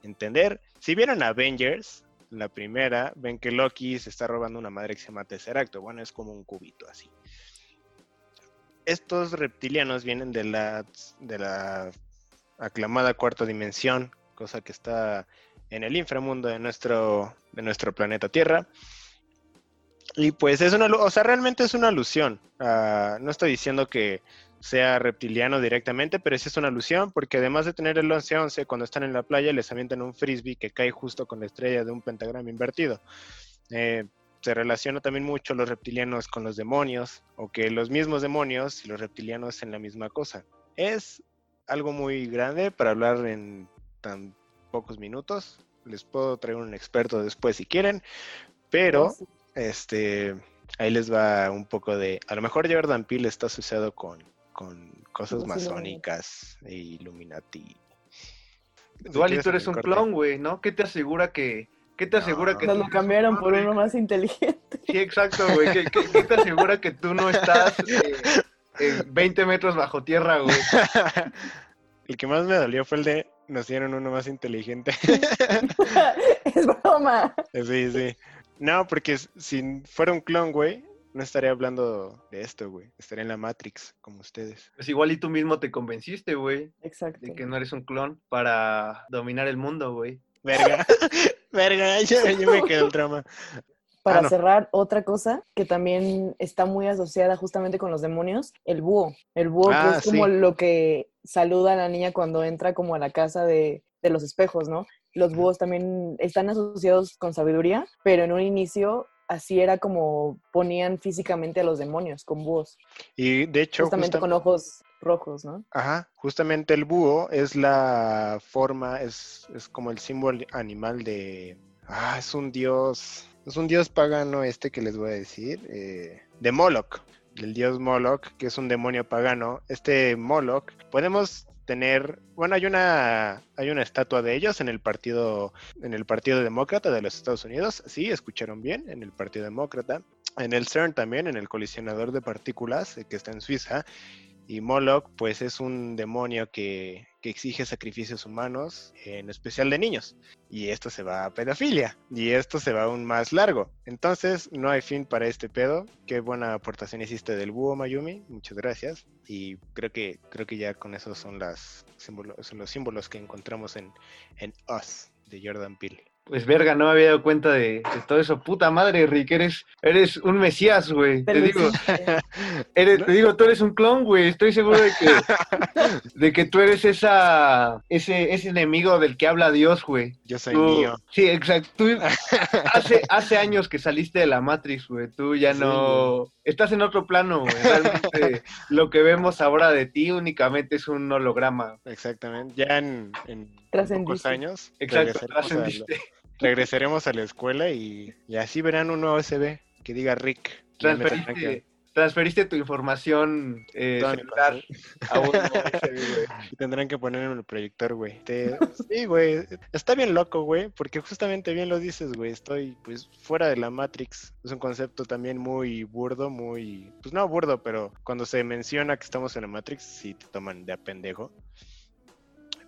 entender. Si vieron Avengers, la primera, ven que Loki se está robando una madre que se llama Tesseracto. Bueno, es como un cubito así. Estos reptilianos vienen de la, de la aclamada cuarta dimensión, cosa que está en el inframundo de nuestro, de nuestro planeta Tierra. Y pues es una, o sea, realmente es una alusión. Ah, no estoy diciendo que sea reptiliano directamente, pero sí es una alusión porque además de tener el 11-11, cuando están en la playa les avientan un frisbee que cae justo con la estrella de un pentagrama invertido. Eh, se relaciona también mucho los reptilianos con los demonios, o que los mismos demonios y los reptilianos en la misma cosa. Es algo muy grande para hablar en tan pocos minutos. Les puedo traer un experto después si quieren, pero este ahí les va un poco de. A lo mejor Jordan Peele está asociado con, con cosas masónicas e Illuminati. Igual y tú eres un clon, güey, ¿no? ¿Qué te asegura que, ¿Qué te asegura que Nos lo cambiaron por uno más inteligente. Sí, exacto, güey. ¿Qué, qué, qué te asegura que tú no estás eh, en 20 metros bajo tierra, güey? el que más me dolió fue el de nos dieron uno más inteligente. es broma. Sí, sí. No, porque si fuera un clon, güey, no estaría hablando de esto, güey. Estaría en la Matrix, como ustedes. Pues igual y tú mismo te convenciste, güey, Exacto. de que no eres un clon para dominar el mundo, güey. Verga. Verga, ya me quedó el trauma. Para Ah, no. cerrar, otra cosa que también está muy asociada justamente con los demonios, el búho. El búho Ah, que es como sí. lo que saluda a la niña cuando entra como a la casa de, de los espejos, ¿no? Los búhos también están asociados con sabiduría, pero en un inicio así era como ponían físicamente a los demonios, con búhos. Y de hecho, Justamente justa- con ojos rojos, ¿no? Ajá, justamente el búho es la forma, es, es como el símbolo animal de... Ah, es un dios, es un dios pagano este que les voy a decir, eh, de Moloch, el dios Moloch, que es un demonio pagano. Este Moloch, podemos tener, bueno, hay una, hay una estatua de ellos en el partido, en el partido demócrata de los Estados Unidos, sí, escucharon bien, en el partido demócrata. En el CERN también, en el colisionador de partículas, eh, que está en Suiza, y Moloch, pues es un demonio que, que exige sacrificios humanos, en especial de niños. Y esto se va a pedofilia. Y esto se va aún más largo. Entonces, no hay fin para este pedo. Qué buena aportación hiciste del búho, Mayumi. Muchas gracias. Y creo que, creo que ya con esos son, las son los símbolos que encontramos en, en Us, de Jordan Peele. Pues verga, no me había dado cuenta de, de todo eso. Puta madre, Rick, eres, eres un mesías, güey. Te digo, eres, te digo, tú eres un clon, güey. Estoy seguro de que, de que tú eres esa, ese, ese enemigo del que habla Dios, güey. Yo soy Tú- mío. Sí, exacto. Tú- hace, hace años que saliste de la Matrix, güey. Tú ya Sí, no... Estás en otro plano, güey. Realmente lo que vemos ahora de ti únicamente es un holograma. Exactamente. Ya en, en pocos años Exacto, trascendiste. Regresaremos a la escuela y, y así verán un nuevo USB que diga Rick. Transferiste, transferiste tu información eh, celular a un USB, tendrán que poner en el proyector, güey. Te- Sí, güey. Está bien loco, güey, porque justamente bien lo dices, güey. Estoy, pues, fuera de la Matrix. Es un concepto también muy burdo, muy... Pues no burdo, pero cuando se menciona que estamos en la Matrix, sí te toman de a pendejo.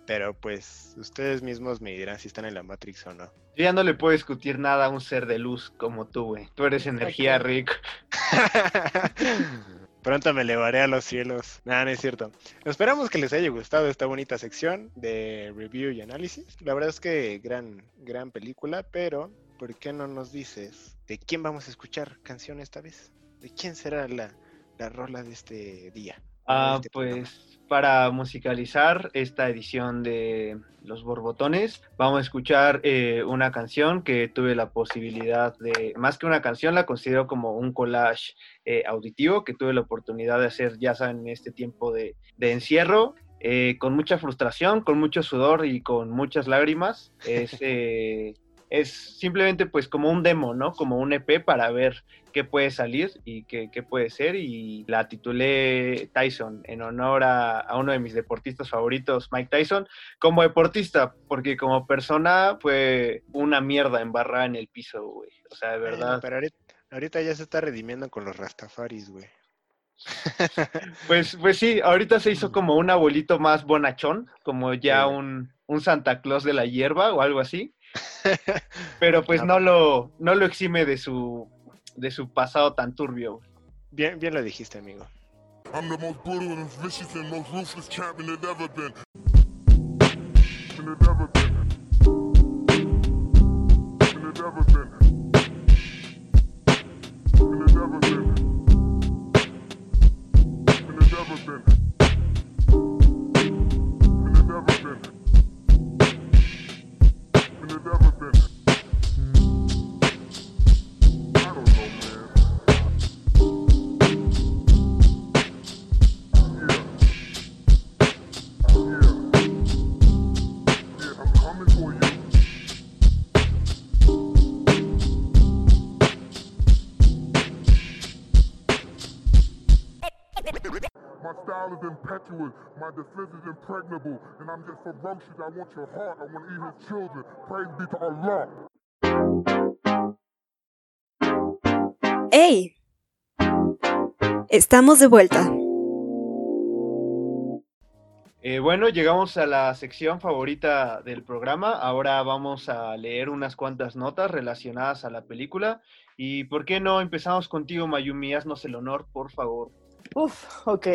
Pero, pues, ustedes mismos me dirán si están en la Matrix o no. Yo ya no le puedo discutir nada a un ser de luz como tú, güey. Tú eres energía, Rick. Pronto me elevaré a los cielos. Nada, no es cierto. Esperamos que les haya gustado esta bonita sección de review y análisis. La verdad es que gran, gran película, pero ¿por qué no nos dices de quién vamos a escuchar canción esta vez? ¿De quién será la, la rola de este día? Ah, Este pues para musicalizar esta edición de Los Borbotones, vamos a escuchar eh, una canción que tuve la posibilidad de, más que una canción, la considero como un collage eh, auditivo que tuve la oportunidad de hacer, ya saben, en este tiempo de, de encierro. eh, con mucha frustración, con mucho sudor y con muchas lágrimas. Es, es simplemente pues como un demo, ¿no? Como un EP para ver qué puede salir y qué, qué puede ser. Y la titulé Tyson en honor a, a uno de mis deportistas favoritos, Mike Tyson, como deportista, porque como persona fue una mierda embarrada en el piso, güey. O sea, de verdad. pero ahorita, ahorita ya se está redimiendo con los Rastafaris, güey. Pues, pues sí, ahorita se hizo como un abuelito más bonachón, como ya un, un Santa Claus de la hierba o algo así. Pero pues no lo, no lo exime de su, de su pasado tan turbio. Bien, bien lo dijiste, amigo. My defense is impregnable, and I'm just ferocious. I want your heart, I want to eat his children. Praise be to Allah. ¡Ey! Estamos de vuelta. Eh, bueno, llegamos a la sección favorita del programa. Ahora vamos a leer unas cuantas notas relacionadas a la película. Y ¿por qué no empezamos contigo, Mayumi? Haznos el honor, por favor. Uf, ok.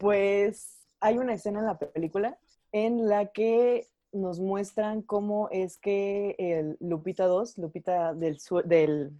Pues hay una escena en la película en la que nos muestran cómo es que el Lupita 2, Lupita del, del...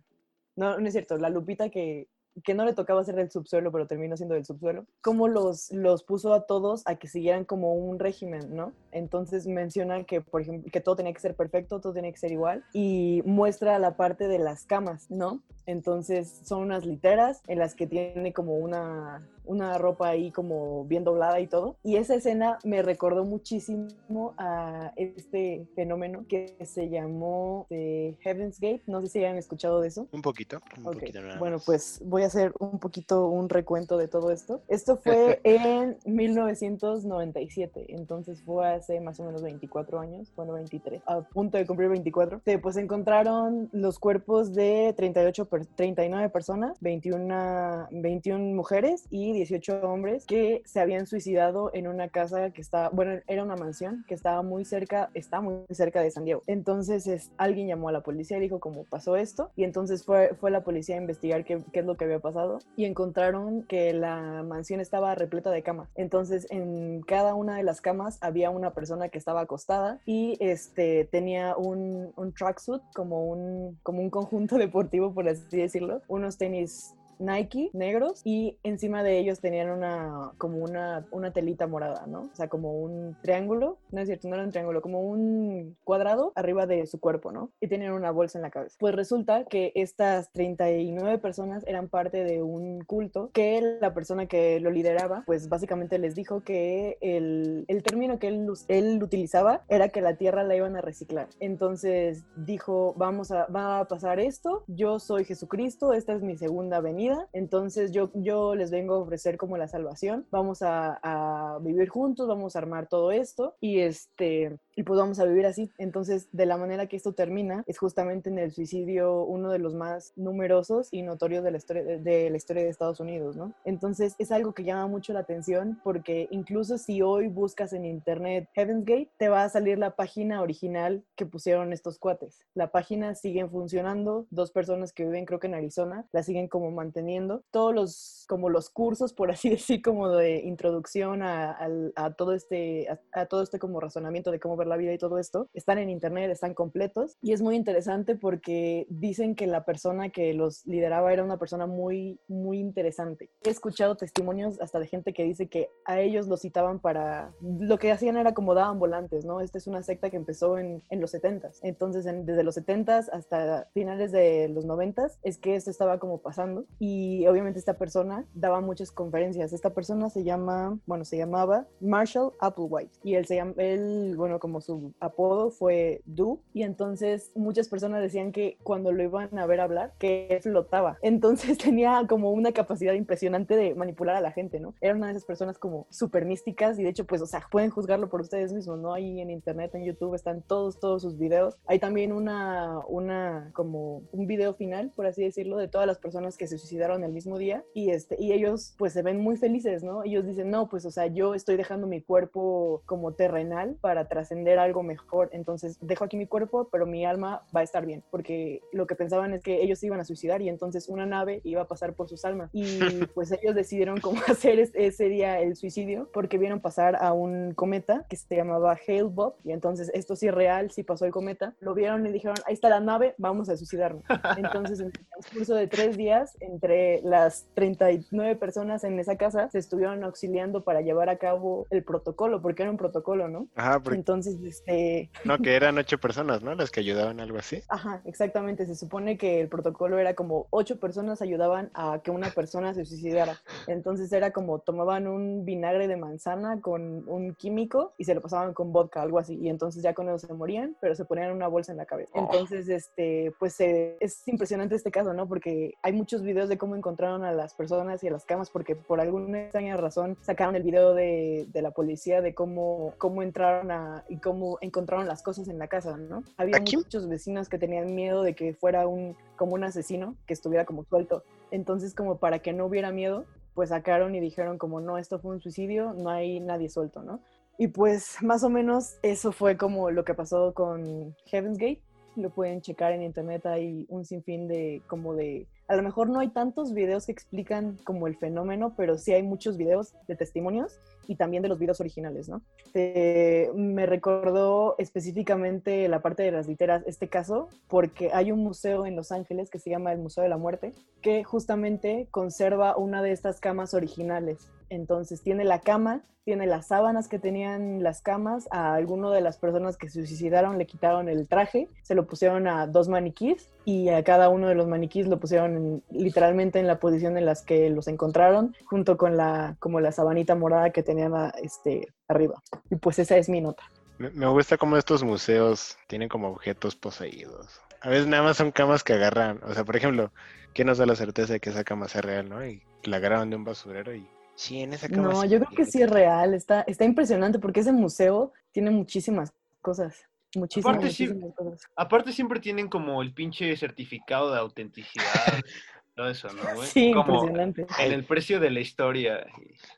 No, no es cierto, la Lupita que, que no le tocaba ser del subsuelo, pero terminó siendo del subsuelo, cómo los, los puso a todos a que siguieran como un régimen, ¿no? Entonces menciona que, por ejemplo, que todo tenía que ser perfecto, todo tenía que ser igual, y muestra la parte de las camas, ¿no? Entonces son unas literas en las que tiene como una, una ropa ahí como bien doblada y todo. Y esa escena me recordó muchísimo a este fenómeno que se llamó eh, Heaven's Gate. No sé si hayan escuchado de eso. Un poquito, un poquito nada Bueno, pues voy a hacer un poquito un recuento de todo esto. Esto fue en 1997, entonces fue hace más o menos 24 años, bueno, 23, a punto de cumplir 24. Eh, Pues encontraron los cuerpos de 38, per- 39 personas, 21, 21 mujeres y 18 hombres que se habían suicidado en una casa que estaba, bueno, era una mansión que estaba muy cerca, está muy cerca de San Diego. Entonces es, alguien llamó a la policía y dijo cómo pasó esto y entonces fue, fue la policía a investigar qué, qué es lo que había pasado y encontraron que la mansión estaba repleta de camas. Entonces en cada una de las camas había una persona que estaba acostada y este tenía un, un tracksuit como un, como un conjunto deportivo por así decirlo, unos tenis Nike negros y encima de ellos tenían una como una, una telita morada, ¿no? O sea, como un triángulo, no es cierto, no era un triángulo, como un cuadrado arriba de su cuerpo, ¿no? Y tenían una bolsa en la cabeza. Pues resulta que estas 39 personas eran parte de un culto que la persona que lo lideraba, pues básicamente les dijo que el, el término que él, él utilizaba era que la tierra la iban a reciclar. Entonces dijo, vamos a, va a pasar esto, yo soy Jesucristo, esta es mi segunda venida, entonces yo, yo les vengo a ofrecer como la salvación, vamos a, a vivir juntos, vamos a armar todo esto. Y este... Y pues vamos a vivir así. Entonces, de la manera que esto termina, es justamente en el suicidio uno de los más numerosos y notorios de la historia de, la historia de Estados Unidos, ¿no? Entonces, es algo que llama mucho la atención porque incluso si hoy buscas en internet Heaven's Gate, te va a salir la página original que pusieron estos cuates. La página sigue funcionando, dos personas que viven creo que en Arizona la siguen como manteniendo. Todos los como los cursos, por así decir, como de introducción a, al- a todo este a, a todo este como razonamiento de cómo la vida y todo esto, están en internet, están completos y es muy interesante porque dicen que la persona que los lideraba era una persona muy muy interesante. He escuchado testimonios hasta de gente que dice que a ellos los citaban para lo que hacían era como daban volantes, ¿no? Esta es una secta que empezó en, en los 70s. Entonces, en- desde los 70s hasta finales de los 90s es que esto estaba como pasando y obviamente esta persona daba muchas conferencias. Esta persona se llama, bueno, se llamaba Marshall Applewhite y él se llama, él, bueno, como como su apodo fue Du, y entonces muchas personas decían que cuando lo iban a ver hablar, que flotaba. Entonces tenía como una capacidad impresionante de manipular a la gente, ¿no? Era una de esas personas como súper místicas y de hecho, pues, o sea, pueden juzgarlo por ustedes mismos, ¿no? Ahí en internet, en YouTube, están todos, todos sus videos. Hay también una, una, como un video final, por así decirlo, de todas las personas que se suicidaron el mismo día y, este, y ellos, pues, se ven muy felices, ¿no? Ellos dicen, no, pues, o sea, yo estoy dejando mi cuerpo como terrenal para trascender algo mejor, entonces dejo aquí mi cuerpo, pero mi alma va a estar bien, porque lo que pensaban es que ellos se iban a suicidar y entonces una nave iba a pasar por sus almas. Y pues ellos decidieron cómo hacer ese día el suicidio porque vieron pasar a un cometa que se llamaba Hale Bob y entonces esto sí es real, sí pasó el cometa. Lo vieron y dijeron, ahí está la nave, vamos a suicidarnos. Entonces en el transcurso de tres días, entre las 39 personas en esa casa, se estuvieron auxiliando para llevar a cabo el protocolo, porque era un protocolo, ¿no? Ajá, porque... Entonces, este... No, que eran ocho personas, ¿no? Las que ayudaban, algo así. Ajá, exactamente. Se supone que el protocolo era como ocho personas ayudaban a que una persona se suicidara. Entonces era como tomaban un vinagre de manzana con un químico y se lo pasaban con vodka, algo así. Y entonces ya con eso se morían, pero se ponían una bolsa en la cabeza. Oh. Entonces, este, pues eh, es impresionante este caso, ¿no? Porque hay muchos videos de cómo encontraron a las personas y a las camas, porque por alguna extraña razón sacaron el video de, de la policía de cómo, cómo entraron a y cómo encontraron las cosas en la casa, ¿no? Había Aquí- muchos vecinos que tenían miedo de que fuera un como un asesino que estuviera como suelto. Entonces, como para que no hubiera miedo, pues sacaron y dijeron como no, esto fue un suicidio, no hay nadie suelto, ¿no? Y pues más o menos eso fue como lo que pasó con Heaven's Gate. Lo pueden checar en internet, hay un sinfín de como de... A lo mejor no hay tantos videos que explican como el fenómeno, pero sí hay muchos videos de testimonios y también de los videos originales, ¿no? Eh, me recordó específicamente la parte de las literas este caso porque hay un museo en Los Ángeles que se llama el Museo de la Muerte que justamente conserva una de estas camas originales. Entonces tiene la cama, tiene las sábanas que tenían las camas, a alguno de las personas que se suicidaron le quitaron el traje, se lo pusieron a dos maniquís y a cada uno de los maniquís lo pusieron en- literalmente en la posición en las que los encontraron, junto con la como la sabanita morada que tenían a- este arriba. Y pues esa es mi nota. Me, me gusta cómo estos museos tienen como objetos poseídos. A veces nada más son camas que agarran. O sea, por ejemplo, ¿quién nos da la certeza de que esa cama sea real, no? Y la agarraron de un basurero y... Sí, en esa cama No, yo creo que sí es real, está, está impresionante porque ese museo tiene muchísimas cosas, muchísimas, Aparte, sí- muchísimas cosas. Aparte siempre tienen como el pinche certificado de autenticidad. todo eso, ¿no, güey? Sí, como impresionante. en el precio de la historia.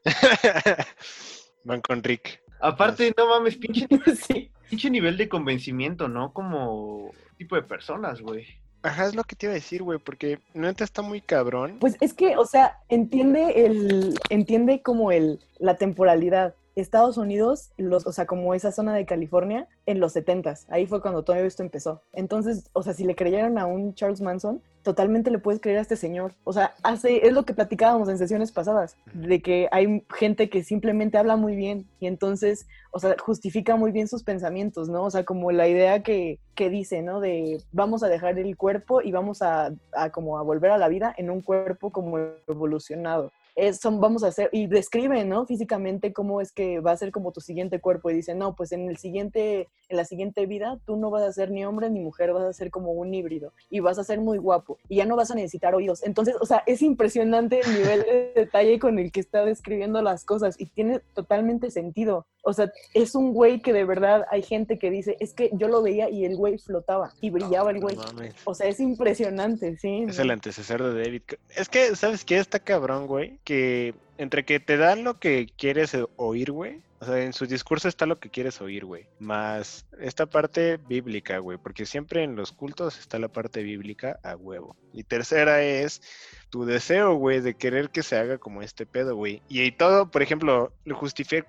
Van con Rick. Aparte, no mames, pinche, sí. pinche nivel de convencimiento, ¿no? Como tipo de personas, güey. Ajá, es lo que te iba a decir, güey, porque neta está muy cabrón. Pues es que, o sea, entiende el, entiende como el, la temporalidad. Estados Unidos, los, o sea, como esa zona de California, en los 70s. Ahí fue cuando todo esto empezó. Entonces, o sea, si le creyeron a un Charles Manson, totalmente le puedes creer a este señor. O sea, hace, es lo que platicábamos en sesiones pasadas, de que hay gente que simplemente habla muy bien y entonces, o sea, justifica muy bien sus pensamientos, ¿no? O sea, como la idea que, que dice, ¿no? De vamos a dejar el cuerpo y vamos a, a como a volver a la vida en un cuerpo como evolucionado. Es, son, vamos a hacer, y describe, ¿no? Físicamente cómo es que va a ser como tu siguiente cuerpo y dice, no, pues en el siguiente, en la siguiente vida tú no vas a ser ni hombre ni mujer, vas a ser como un híbrido y vas a ser muy guapo y ya no vas a necesitar oídos. Entonces, o sea, es impresionante el nivel de detalle con el que está describiendo las cosas y tiene totalmente sentido. O sea, es un güey que de verdad hay gente que dice, es que yo lo veía y el güey flotaba y brillaba el güey. No. O sea, es impresionante, sí. Es el antecesor de David. Es que, ¿sabes qué? Está cabrón, güey. Que entre que te dan lo que quieres eh, oír, güey. O sea, en su discurso está lo que quieres oír, güey. Más esta parte bíblica, güey. Porque siempre en los cultos está la parte bíblica a huevo. Y tercera es tu deseo, güey, de querer que se haga como este pedo, güey. Y, y todo, por ejemplo, el,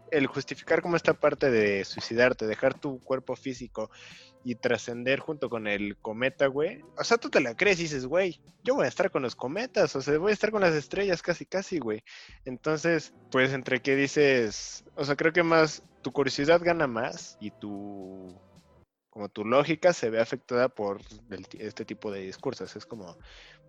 el justificar como esta parte de suicidarte, dejar tu cuerpo físico y trascender junto con el cometa, güey. O sea, tú te la crees y dices, güey, yo voy a estar con los cometas, o sea, voy a estar con las estrellas casi, casi, güey. Entonces, pues entre que dices, o sea, creo que más tu curiosidad gana más y tu como tu lógica se ve afectada por este tipo de discursos. Es como,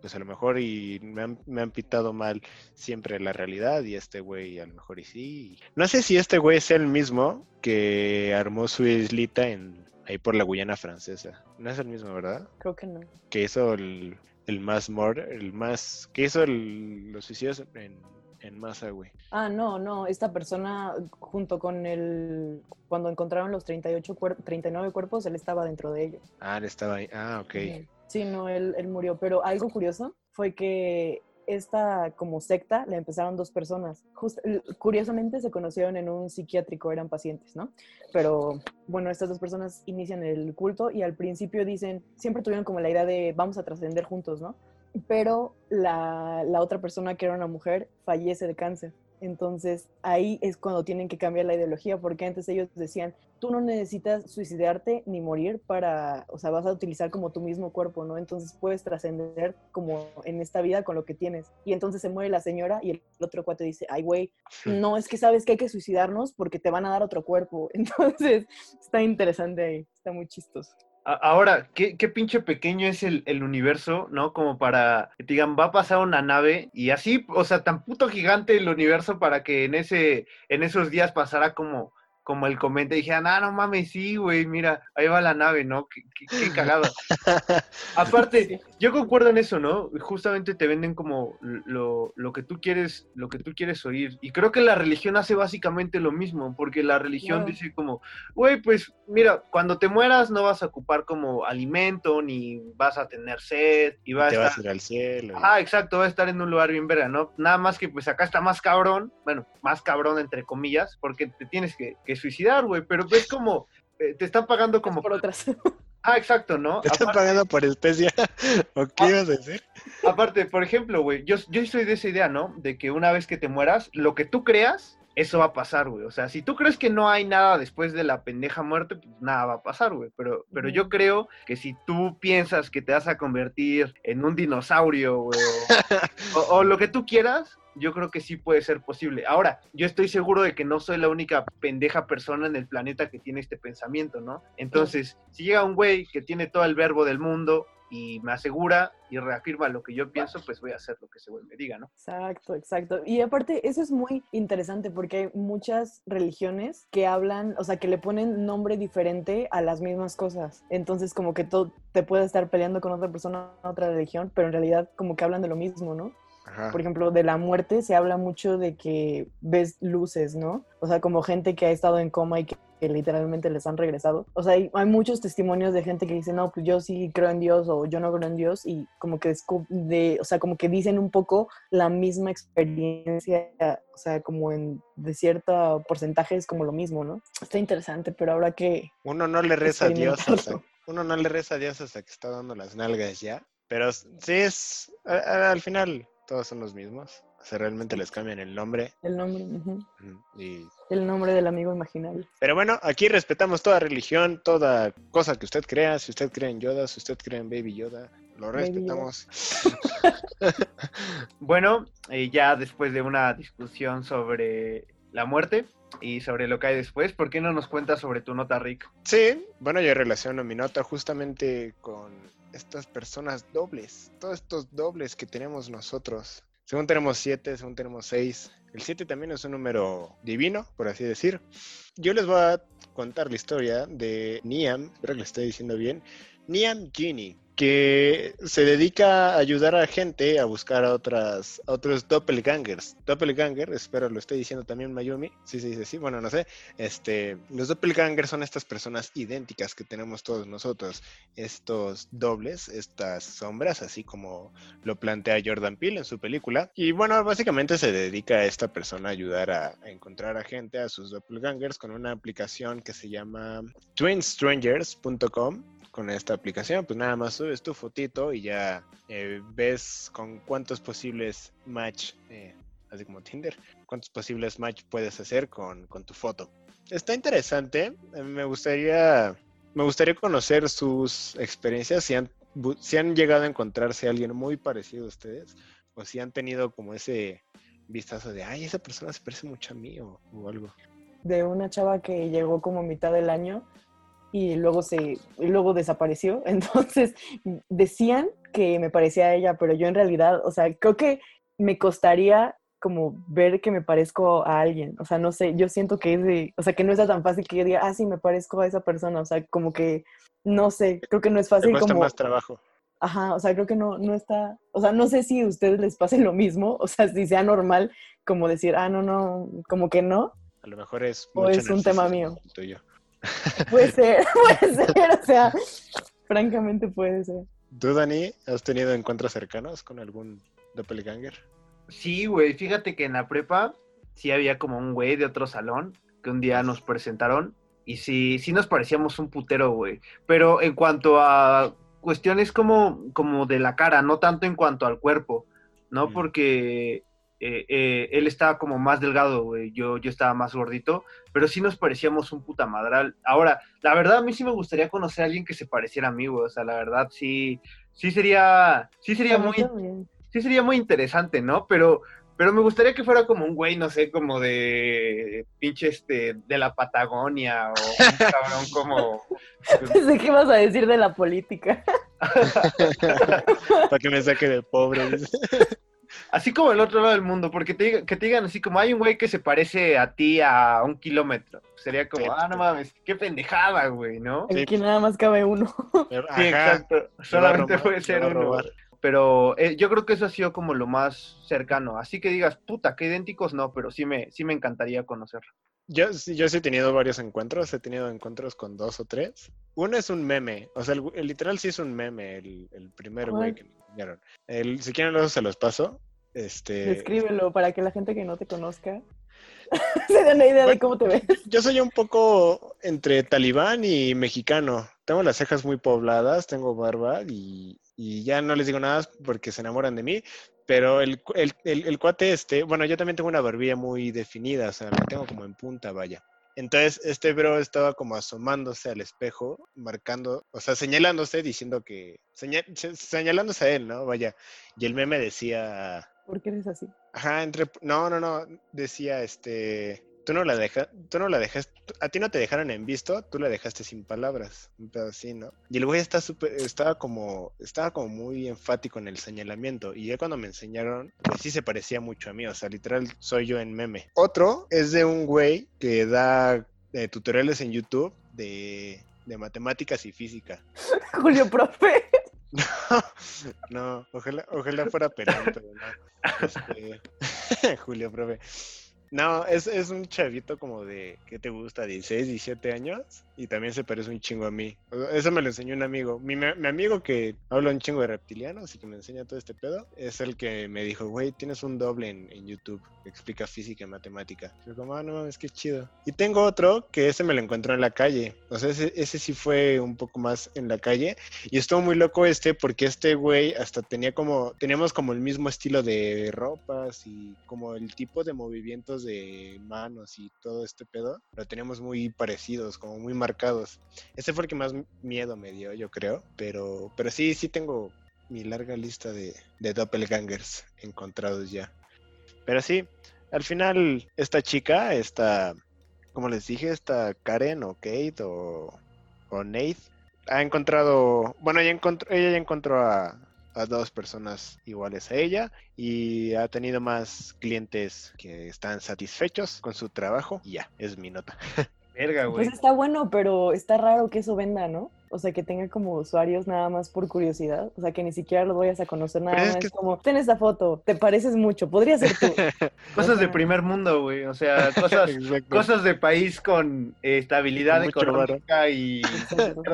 pues a lo mejor y me han, me han pitado mal siempre la realidad y este güey a lo mejor y sí. No sé si este güey es el mismo que armó su islita en ahí por la Guyana francesa. No es el mismo, ¿verdad? Creo que no. Que hizo el, el más murder, el más, que hizo el, los suicidios en, en masa, güey. Ah, no, no, esta persona junto con el... Cuando encontraron los 38 cuer- 39 cuerpos, él estaba dentro de ellos. Ah, él estaba ahí. Ah, ok. Sí, no, él, él murió. Pero algo curioso fue que esta como secta la empezaron dos personas. Curiosamente se conocieron en un psiquiátrico, eran pacientes, ¿no? Pero bueno, estas dos personas inician el culto y al principio dicen, siempre tuvieron como la idea de vamos a trascender juntos, ¿no? Pero la otra persona, que era una mujer, fallece de cáncer. Entonces ahí es cuando tienen que cambiar la ideología, porque antes ellos decían, tú no necesitas suicidarte ni morir para, o sea, vas a utilizar como tu mismo cuerpo, ¿no? Entonces puedes trascender como en esta vida con lo que tienes. Y entonces se muere la señora y el otro cuate dice, ay, güey, no, es que sabes que hay que suicidarnos porque te van a dar otro cuerpo. Entonces está interesante ahí, está muy chistoso. Ahora, ¿qué, qué pinche pequeño es el, el universo, ¿no? Como para que te digan, va a pasar una nave y así, o sea, tan puto gigante el universo para que en ese, en esos días pasara como, como el comenta y dijeran, ah, no mames, sí, güey, mira, ahí va la nave, ¿no? Qué, qué- qué cagado. Aparte, yo concuerdo en eso, ¿no? Justamente te venden como lo, lo que tú quieres, lo que tú quieres oír. Y creo que la religión hace básicamente lo mismo, porque la religión Claro. dice como, güey, pues mira, cuando te mueras no vas a ocupar como alimento, ni vas a tener sed, y vas Te a vas a estar... ir al cielo. Ah, exacto, va a estar en un lugar bien verga, ¿no? Nada más que pues acá está más cabrón, bueno, más cabrón entre comillas, porque te tienes que, que suicidar, güey, pero es como, eh, te están pagando como... Por otras. Ah, exacto, ¿no? Te están Aparte- pagando por especie. ¿O qué Ah. ibas a decir? Aparte, por ejemplo, güey, yo, yo soy de esa idea, ¿no? De que una vez que te mueras, lo que tú creas, eso va a pasar, güey. O sea, si tú crees que no hay nada después de la pendeja muerte, pues nada va a pasar, güey. Pero, pero yo creo que si tú piensas que te vas a convertir en un dinosaurio, güey, o lo que tú quieras, yo creo que sí puede ser posible. Ahora, yo estoy seguro de que no soy la única pendeja persona en el planeta que tiene este pensamiento, ¿no? Entonces, si llega un güey que tiene todo el verbo del mundo y me asegura y reafirma lo que yo pienso, pues voy a hacer lo que ese güey me diga, ¿no? Exacto, exacto. Y aparte, eso es muy interesante porque hay muchas religiones que hablan, o sea, que le ponen nombre diferente a las mismas cosas. Entonces, como que tú te puedes estar peleando con otra persona otra religión, pero en realidad como que hablan de lo mismo, ¿no? Ajá. Por ejemplo, de la muerte se habla mucho de que ves luces, ¿no? O sea, como gente que ha estado en coma y que, que literalmente les han regresado. O sea, hay, hay muchos testimonios de gente que dice, no, pues yo sí creo en Dios o yo no creo en Dios y como que, de, o sea, como que dicen un poco la misma experiencia, o sea, como en de cierto porcentaje es como lo mismo, ¿no? Está interesante, pero ahora que... Uno no le reza a Dios hasta, experimentarlo. uno no le reza a Dios hasta que está dando las nalgas ya. Pero sí es, a- a- al final todos son los mismos. O sea, realmente les cambian el nombre. El nombre, Y... el nombre del amigo imaginario. Pero bueno, aquí respetamos toda religión, toda cosa que usted crea. Si usted cree en Yoda, si usted cree en Baby Yoda, lo Baby respetamos. Bueno, eh, ya después de una discusión sobre la muerte y sobre lo que hay después, ¿por qué no nos cuentas sobre tu nota, Rick? Sí, bueno, yo relaciono mi nota justamente con estas personas dobles, todos estos dobles que tenemos nosotros. Según tenemos siete, según tenemos seis. El siete también es un número divino, por así decir. Yo les voy a contar la historia de Niam, espero que le esté diciendo bien, Niam Genie, que se dedica a ayudar a gente a buscar a, otras, otros doppelgangers. Doppelganger, espero lo esté diciendo también Mayumi, sí se dice así, bueno, no sé. Este, los doppelgangers son estas personas idénticas que tenemos todos nosotros, estos dobles, estas sombras, así como lo plantea Jordan Peele en su película. Y bueno, básicamente se dedica a esta persona a ayudar a, a encontrar a gente, a sus doppelgangers, con una aplicación que se llama twinstrangers.com. Con esta aplicación, pues nada más subes tu fotito y ya eh, ves con cuántos posibles match, eh, así como Tinder, cuántos posibles match puedes hacer con, con tu foto. Está interesante. eh, Me gustaría, me gustaría conocer sus experiencias, si han, si han llegado a encontrarse a alguien muy parecido a ustedes, o si han tenido como ese vistazo de, ay, esa persona se parece mucho a mí o, o algo. de una chava que llegó como mitad del año y luego se luego desapareció. Entonces decían que me parecía a ella, pero yo en realidad, o sea, creo que me costaría como ver que me parezco a alguien. O sea, no sé, yo siento que es de, o sea, que no es tan fácil que yo diga, ah, sí, me parezco a esa persona. O sea, como que, no sé, creo que no es Te fácil cuesta como... más trabajo. Ajá, o sea, creo que no, no está, o sea, no sé si a ustedes les pase lo mismo, o sea, si sea normal como decir, ah, no, no, como que no, A lo mejor es. O es un tema mío. tuyo. puede ser, puede ser, o sea, francamente puede ser. ¿Tú, Dani, has tenido encuentros cercanos con algún doppelganger? Sí, güey, fíjate que en la prepa sí había como un güey de otro salón que un día nos presentaron y sí, sí nos parecíamos un putero, güey. Pero en cuanto a cuestiones como, como de la cara, no tanto en cuanto al cuerpo, ¿no? Mm. Porque eh, eh, él estaba como más delgado, güey, yo, yo estaba más gordito, pero sí nos parecíamos un puta madral. Ahora, la verdad a mí sí me gustaría conocer a alguien que se pareciera a mí, güey, o sea, la verdad sí, sí sería, sí sería muy sí sería muy interesante, ¿no? Pero, pero me gustaría que fuera como un güey, no sé, como de pinche este, de la Patagonia o un cabrón como... Pensé que ibas a decir de la política. Para que me saque de pobre. Así como el otro lado del mundo, porque te, que te digan así como hay un güey que se parece a ti a un kilómetro. Sería como, ah, no mames, qué pendejada, güey, ¿no? Sí. Aquí nada más cabe uno. Pero, Sí, ajá, exacto. Solamente robar, puede ser uno. Pero eh, yo creo que eso ha sido como lo más cercano. Así que digas, puta, qué idénticos, no, pero sí me, sí me encantaría conocerlo. Yo, sí- yo sí he tenido varios encuentros, he tenido encuentros con dos o tres. Uno es un meme, o sea, el, el literal sí es un meme, el, el primer güey que me enseñaron. El, si quieren luego se los paso. Este, Descríbelo para que la gente que no te conozca se den una idea de cómo te ves. Yo soy un poco entre talibán y mexicano. Tengo las cejas muy pobladas, tengo barba y, y ya no les digo nada porque se enamoran de mí. Pero el, cu- el, el- el cuate este, bueno, yo también tengo una barbilla muy definida, o sea, la tengo como en punta, vaya. Entonces, este bro estaba como asomándose al espejo, marcando, o sea, señalándose, diciendo que, seña- se- señalándose a él, ¿no? Vaya. Y el meme decía, ¿Por qué eres así? Ajá, entre, no, no, no, decía, este, tú no la dejas, tú no la dejas, a ti no te dejaron en visto, tú la dejaste sin palabras, un pedo así, ¿no? Y el güey está súper, estaba como, estaba como muy enfático en el señalamiento, y ya cuando me enseñaron, pues sí se parecía mucho a mí, o sea, literal, soy yo en meme. Otro es de un güey que da eh, tutoriales en YouTube de, de matemáticas y física. Julio, profe. No, ojalá, ojalá fuera pero no. Este, Julio, profe. No, es, es un chavito como de, ¿qué te gusta? 16, 17 años. Y también se parece un chingo a mí. Eso me lo enseñó un amigo. Mi, mi amigo que habla un chingo de reptilianos y que me enseña todo este pedo, es el que me dijo, güey, tienes un doble en, en YouTube que explica física y matemática. Yo como, ah, no mames, qué chido. Y tengo otro que ese me lo encontró en la calle. O sea, ese, ese sí fue un poco más en la calle. Y estuvo muy loco este porque este güey hasta tenía como, teníamos como el mismo estilo de ropas y como el tipo de movimientos de manos y todo este pedo. Lo teníamos muy parecidos, como muy marcados. Ese fue el que más miedo me dio, yo creo. Pero, pero sí, sí tengo mi larga lista de, de doppelgangers encontrados ya. Pero sí, al final esta chica, esta, como les dije, esta Karen o Kate o, o Nate, ha encontrado, bueno, ella, ella ya encontró a, a dos personas iguales a ella y ha tenido más clientes que están satisfechos con su trabajo y ya, es mi nota. Verga, güey. Pues está bueno, pero está raro que eso venda, ¿no? O sea, que tenga como usuarios nada más por curiosidad. O sea, que ni siquiera los vayas a conocer nada Pero es más. que- Es como, ten esta foto, te pareces mucho, podría ser tú. Cosas de primer mundo, güey. O sea, cosas, cosas de país con eh, estabilidad mucho económica y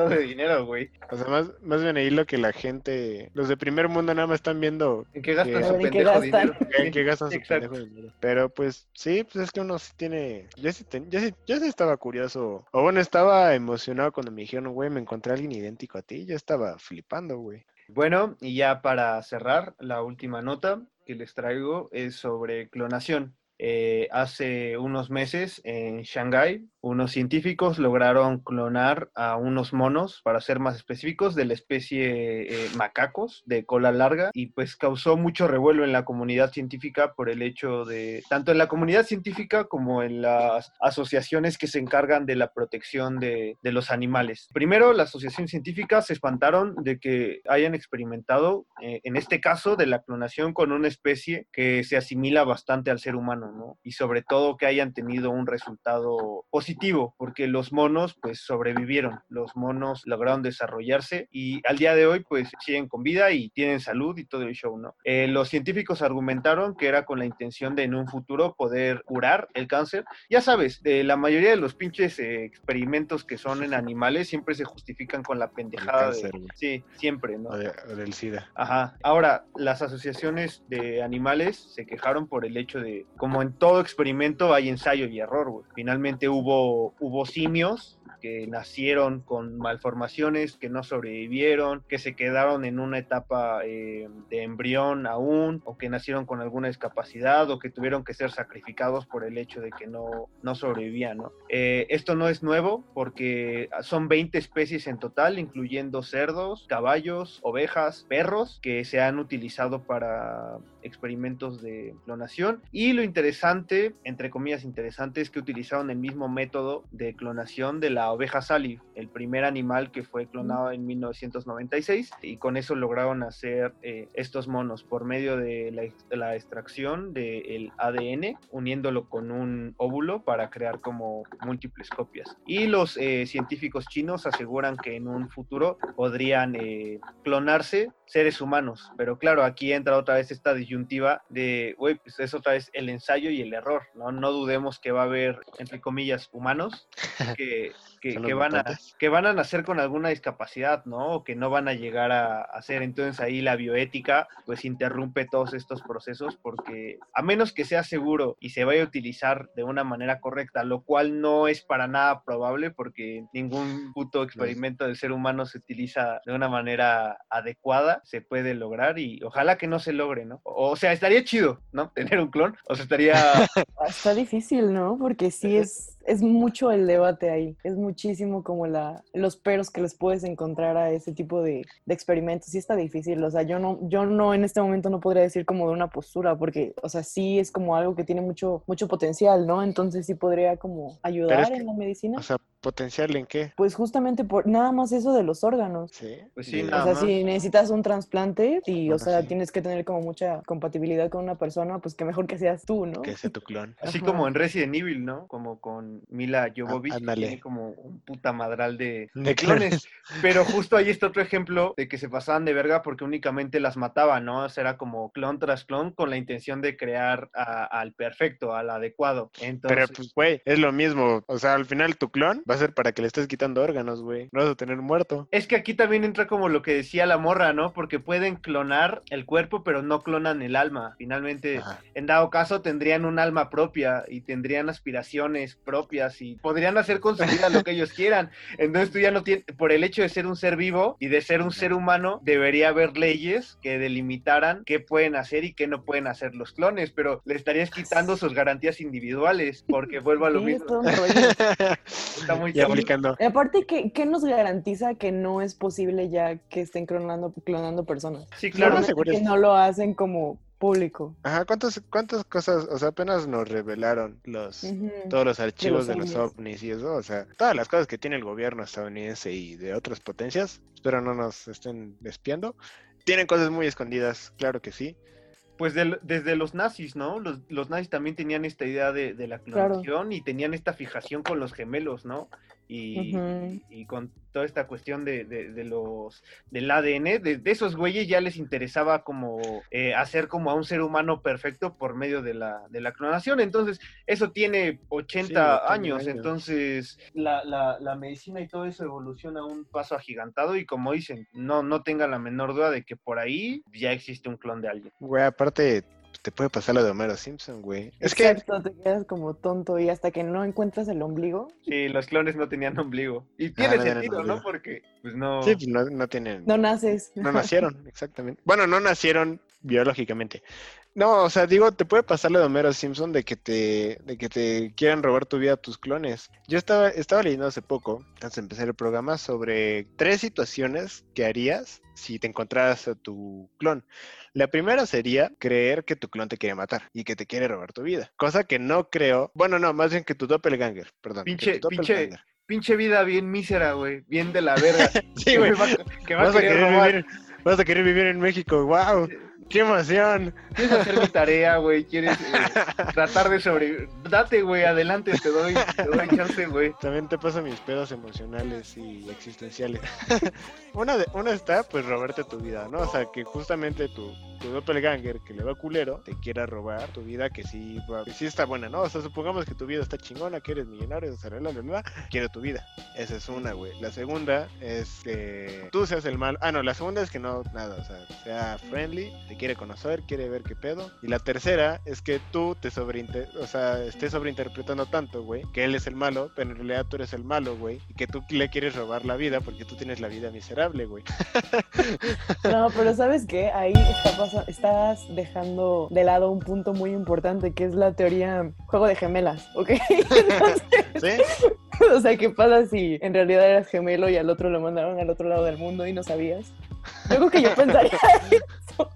de dinero, güey. O sea, más, más bien ahí lo que la gente, los de primer mundo nada más están viendo ¿En qué gastan Que- su A ver, ¿en qué pendejo gastan? dinero? en qué gastan su Exacto. pendejo dinero. Pero pues sí, pues es que uno sí tiene, yo sí, ten- yo sí, yo sí estaba curioso, o bueno, estaba emocionado cuando me dijeron, güey, me encontré alguien idéntico a ti, yo estaba flipando, güey. Bueno, y ya para cerrar, la última nota que les traigo es sobre clonación. Eh, hace unos meses en Shanghái, unos científicos lograron clonar a unos monos, para ser más específicos, de la especie eh, macacos de cola larga y pues causó mucho revuelo en la comunidad científica por el hecho de, tanto en la comunidad científica como en las asociaciones que se encargan de la protección de, los animales. Primero, la asociación científica se espantaron de que hayan experimentado, eh, en este caso, de la clonación con una especie que se asimila bastante al ser humano, ¿no? Y sobre todo que hayan tenido un resultado positivo, porque los monos pues sobrevivieron, los monos lograron desarrollarse y al día de hoy pues siguen con vida y tienen salud y todo el show, ¿no? Eh, los científicos argumentaron que era con la intención de en un futuro poder curar el cáncer. Ya sabes, de la mayoría de los pinches eh, experimentos que son en animales siempre se justifican con la pendejada cáncer, de... Sí, siempre, ¿no? De- del SIDA. Ajá. Ahora, las asociaciones de animales se quejaron por el hecho de, en todo experimento hay ensayo y error. Finalmente hubo, hubo simios que nacieron con malformaciones, que no sobrevivieron, que se quedaron en una etapa eh, de embrión aún, o que nacieron con alguna discapacidad, o que tuvieron que ser sacrificados por el hecho de que no, no sobrevivían, ¿no? Eh, esto no es nuevo porque son 20 especies en total, incluyendo cerdos, caballos, ovejas, perros, que se han utilizado para experimentos de clonación. Y lo interesante, entre comillas interesante, es que utilizaron el mismo método de clonación de la oveja Sally, el primer animal que fue clonado en 1996, y con eso lograron hacer eh, estos monos por medio de la, de la extracción del ADN, uniéndolo con un óvulo para crear como múltiples copias. Y los eh, científicos chinos aseguran que en un futuro podrían eh, clonarse seres humanos, pero claro, aquí entra otra vez esta disyuntiva de, güey, pues es otra vez el ensayo y el error, ¿no? No dudemos que va a haber, entre comillas, humanos que, que, van a, que van a nacer con alguna discapacidad, ¿no? O que no van a llegar a hacer. Entonces ahí la bioética pues interrumpe todos estos procesos porque a menos que sea seguro y se vaya a utilizar de una manera correcta, lo cual no es para nada probable porque ningún puto experimento del ser humano se utiliza de una manera adecuada, se puede lograr y ojalá que no se logre, ¿no? O, o sea, estaría chido, ¿no? Tener un clon, o sea, estaría... Está difícil, ¿no? Porque sí es, es mucho el debate ahí. Es muchísimo como la, los peros que les puedes encontrar a ese tipo de, de experimentos. Sí está difícil. O sea, yo no, yo no en este momento no podría decir como de una postura, porque, o sea, sí es como algo que tiene mucho, mucho potencial, ¿no? Entonces sí podría como ayudar es que- en la medicina. O sea, potencial en qué? pues justamente por nada más eso de los órganos. Sí. Pues sí, nada O sea, más. si necesitas un trasplante y, o sea, sí. tienes que tener como mucha compatibilidad con una persona, pues que mejor que seas tú, ¿no? Que sea tu clon. Así Ajá. como en Resident Evil, ¿no? Como con Mila Jovovich, que tiene como un puta madral de, De de clones. Pero justo ahí está otro ejemplo de que se pasaban de verga porque únicamente las mataban, ¿no? O sea, era como clon tras clon con la intención de crear a- al perfecto, al adecuado. Entonces, Pero pues, güey, es lo mismo. O sea, al final tu clon va a ser para que le estés quitando órganos, güey. No vas a tener muerto. Es que aquí también entra como lo que decía la morra, ¿no? Porque pueden clonar el cuerpo, pero no clonan el alma. Finalmente, Ajá. en dado caso, tendrían un alma propia y tendrían aspiraciones propias y podrían hacer con su vida lo que ellos quieran. Entonces tú ya no tienes, por el hecho de ser un ser vivo y de ser un ser humano, debería haber leyes que delimitaran qué pueden hacer y qué no pueden hacer los clones, pero le estarías quitando sus garantías individuales, porque vuelvo a lo mismo. Está muy y aplicando. Y aparte, ¿qué, qué nos garantiza que no es posible ya que estén clonando, clonando personas? Sí, claro. Que no lo hacen como público. Ajá, ¿cuántas, ¿cuántas cosas? O sea, apenas nos revelaron los todos los archivos de los los, ovnis. ovnis y eso. O sea, todas las cosas que tiene el gobierno estadounidense y de otras potencias. Espero no nos estén espiando. Tienen cosas muy escondidas, claro que sí. Pues del- desde los nazis, ¿no? Los, los nazis también tenían esta idea de, de la Claro. clonación y tenían esta fijación con los gemelos, ¿no? Y, con toda esta cuestión de, de- de los del ADN, de, de esos güeyes ya les interesaba como eh, hacer como a un ser humano perfecto por medio de la, de la clonación. Entonces, eso tiene 80 Sí, bastante años, años. entonces la, la- la medicina y todo eso evoluciona a un paso agigantado y como dicen, no, no tengan la menor duda de que por ahí ya existe un clon de alguien. Güey, aparte, te puede pasar lo de Homero Simpson, güey. Es que, Exacto, te quedas como tonto y hasta que no encuentras el ombligo. Sí, los clones no tenían ombligo. Y tiene no tenían sentido, ¿no? Porque, pues no. sí, pues no, no tienen. No naces. No nacieron, exactamente. Bueno, no nacieron biológicamente. No, o sea, digo, te puede pasar lo de Homero Simpson de que te, de que te quieran robar tu vida tus clones. Yo estaba, estaba leyendo hace poco, antes de empezar el programa, sobre tres situaciones que harías si te encontraras a tu clon. La primera sería creer que tu clon te quiere matar y que te quiere robar tu vida. Cosa que no creo. Bueno, no, más bien que tu doppelganger, perdón. que Pinche, tu pinche, doppelganger. pinche vida bien mísera, güey. Bien de la verga. Sí, güey. Que va, que va a Vas a, querer querer robar. vivir, vas a querer vivir en México. ¡Wow! ¡Qué emoción! Quieres hacer mi tarea, güey. Quieres eh, tratar de sobrevivir. Date, güey. Adelante, te doy, te doy chance, güey. También te paso mis pedos emocionales y existenciales. una, de, una está, pues, robarte tu vida, ¿no? O sea, que justamente tu, tu doppelganger, que le va culero, te quiera robar tu vida, que sí, va- que sí está buena, ¿no? O sea, supongamos que tu vida está chingona, que eres millonario, o sea, bla, bla, bla, quiere tu vida. Esa es una, güey. La segunda es que tú seas el mal. Ah, no, la segunda es que no, nada, o sea, sea friendly, te quiere conocer, quiere ver qué pedo. Y la tercera es que tú te sobreinter... o sea, estés sobreinterpretando tanto, güey, que él es el malo, pero en realidad tú eres el malo, güey, y que tú le quieres robar la vida porque tú tienes la vida miserable, güey. No, pero ¿sabes qué? Ahí está pasa- estás dejando de lado un punto muy importante que es la teoría juego de gemelas, ¿ok? Entonces, ¿Sí? o sea, ¿qué pasa si en realidad eras gemelo y al otro lo mandaron al otro lado del mundo y no sabías? Yo creo que yo pensaría eso.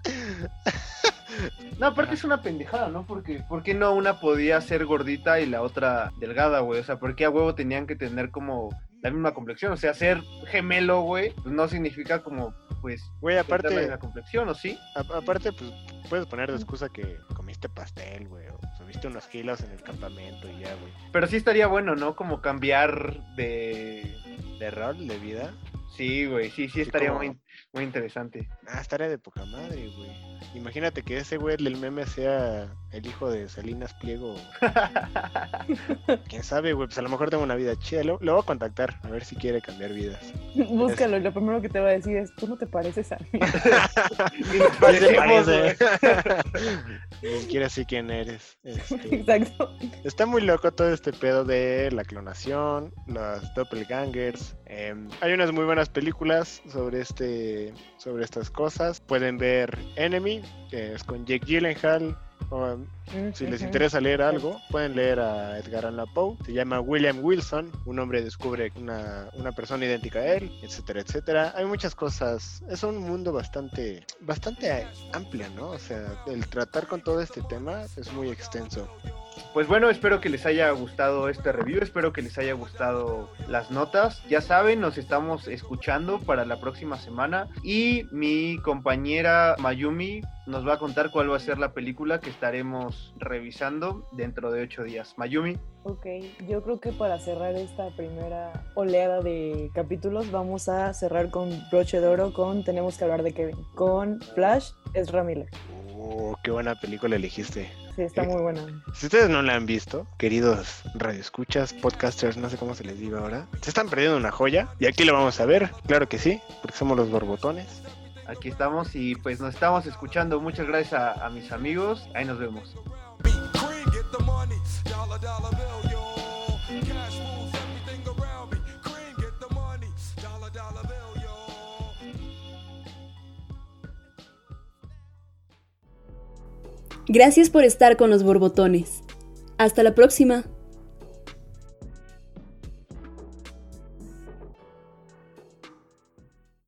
No, aparte es una pendejada, ¿no? Porque, ¿por qué no una podía ser gordita y la otra delgada, güey? O sea, ¿por qué a huevo tenían que tener como la misma complexión? O sea, ser gemelo, güey, pues no significa como, pues, Güey, tener la aparte, misma complexión, ¿o sí? a- aparte, pues, puedes poner de excusa que comiste pastel, güey, o subiste unos kilos en el campamento y ya, güey. Pero sí estaría bueno, ¿no? Como cambiar de... De rol, de vida. Sí, güey, sí, sí estaría como- muy, muy interesante. Ah, estaría de poca madre, güey. Imagínate que ese güey del meme sea el hijo de Salinas Pliego. Quién sabe, güey. Pues a lo mejor tengo una vida chida. Lo, lo voy a contactar a ver si quiere cambiar vidas. Búscalo y lo primero que te va a decir es, tú no te pareces a mí. Ni güey. Ni siquiera sé quién eres. Este, Exacto. Está muy loco todo este pedo de la clonación, los doppelgangers. em, hay unas muy buenas películas sobre este, sobre estas cosas. Pueden ver Enemy, que es con Jake Gyllenhaal. Si les interesa leer algo, pueden leer a Edgar Allan Poe. Se llama William Wilson. Un hombre descubre una, una persona idéntica a él, etcétera, etcétera. Hay muchas cosas. Es un mundo bastante, bastante amplio, ¿no? O sea, el tratar con todo este tema es muy extenso. Pues bueno, espero que les haya gustado este review, espero que les haya gustado las notas. Ya saben, nos estamos escuchando para la próxima semana y mi compañera Mayumi nos va a contar cuál va a ser la película que estaremos revisando dentro de ocho días. Mayumi, Ok, yo creo que para cerrar esta primera oleada de capítulos vamos a cerrar con broche de oro con Tenemos que hablar de Kevin. Con Flash, es Miller. Oh, qué buena película elegiste. Sí, está muy buena. Si ustedes no la han visto, queridos radioescuchas, podcasters, no sé cómo se les diga ahora, se están perdiendo una joya y aquí lo vamos a ver, claro que sí, porque somos los borbotones. Aquí estamos y pues nos estamos escuchando. Muchas gracias a, a mis amigos. Ahí nos vemos. Gracias por estar con los borbotones. Hasta la próxima.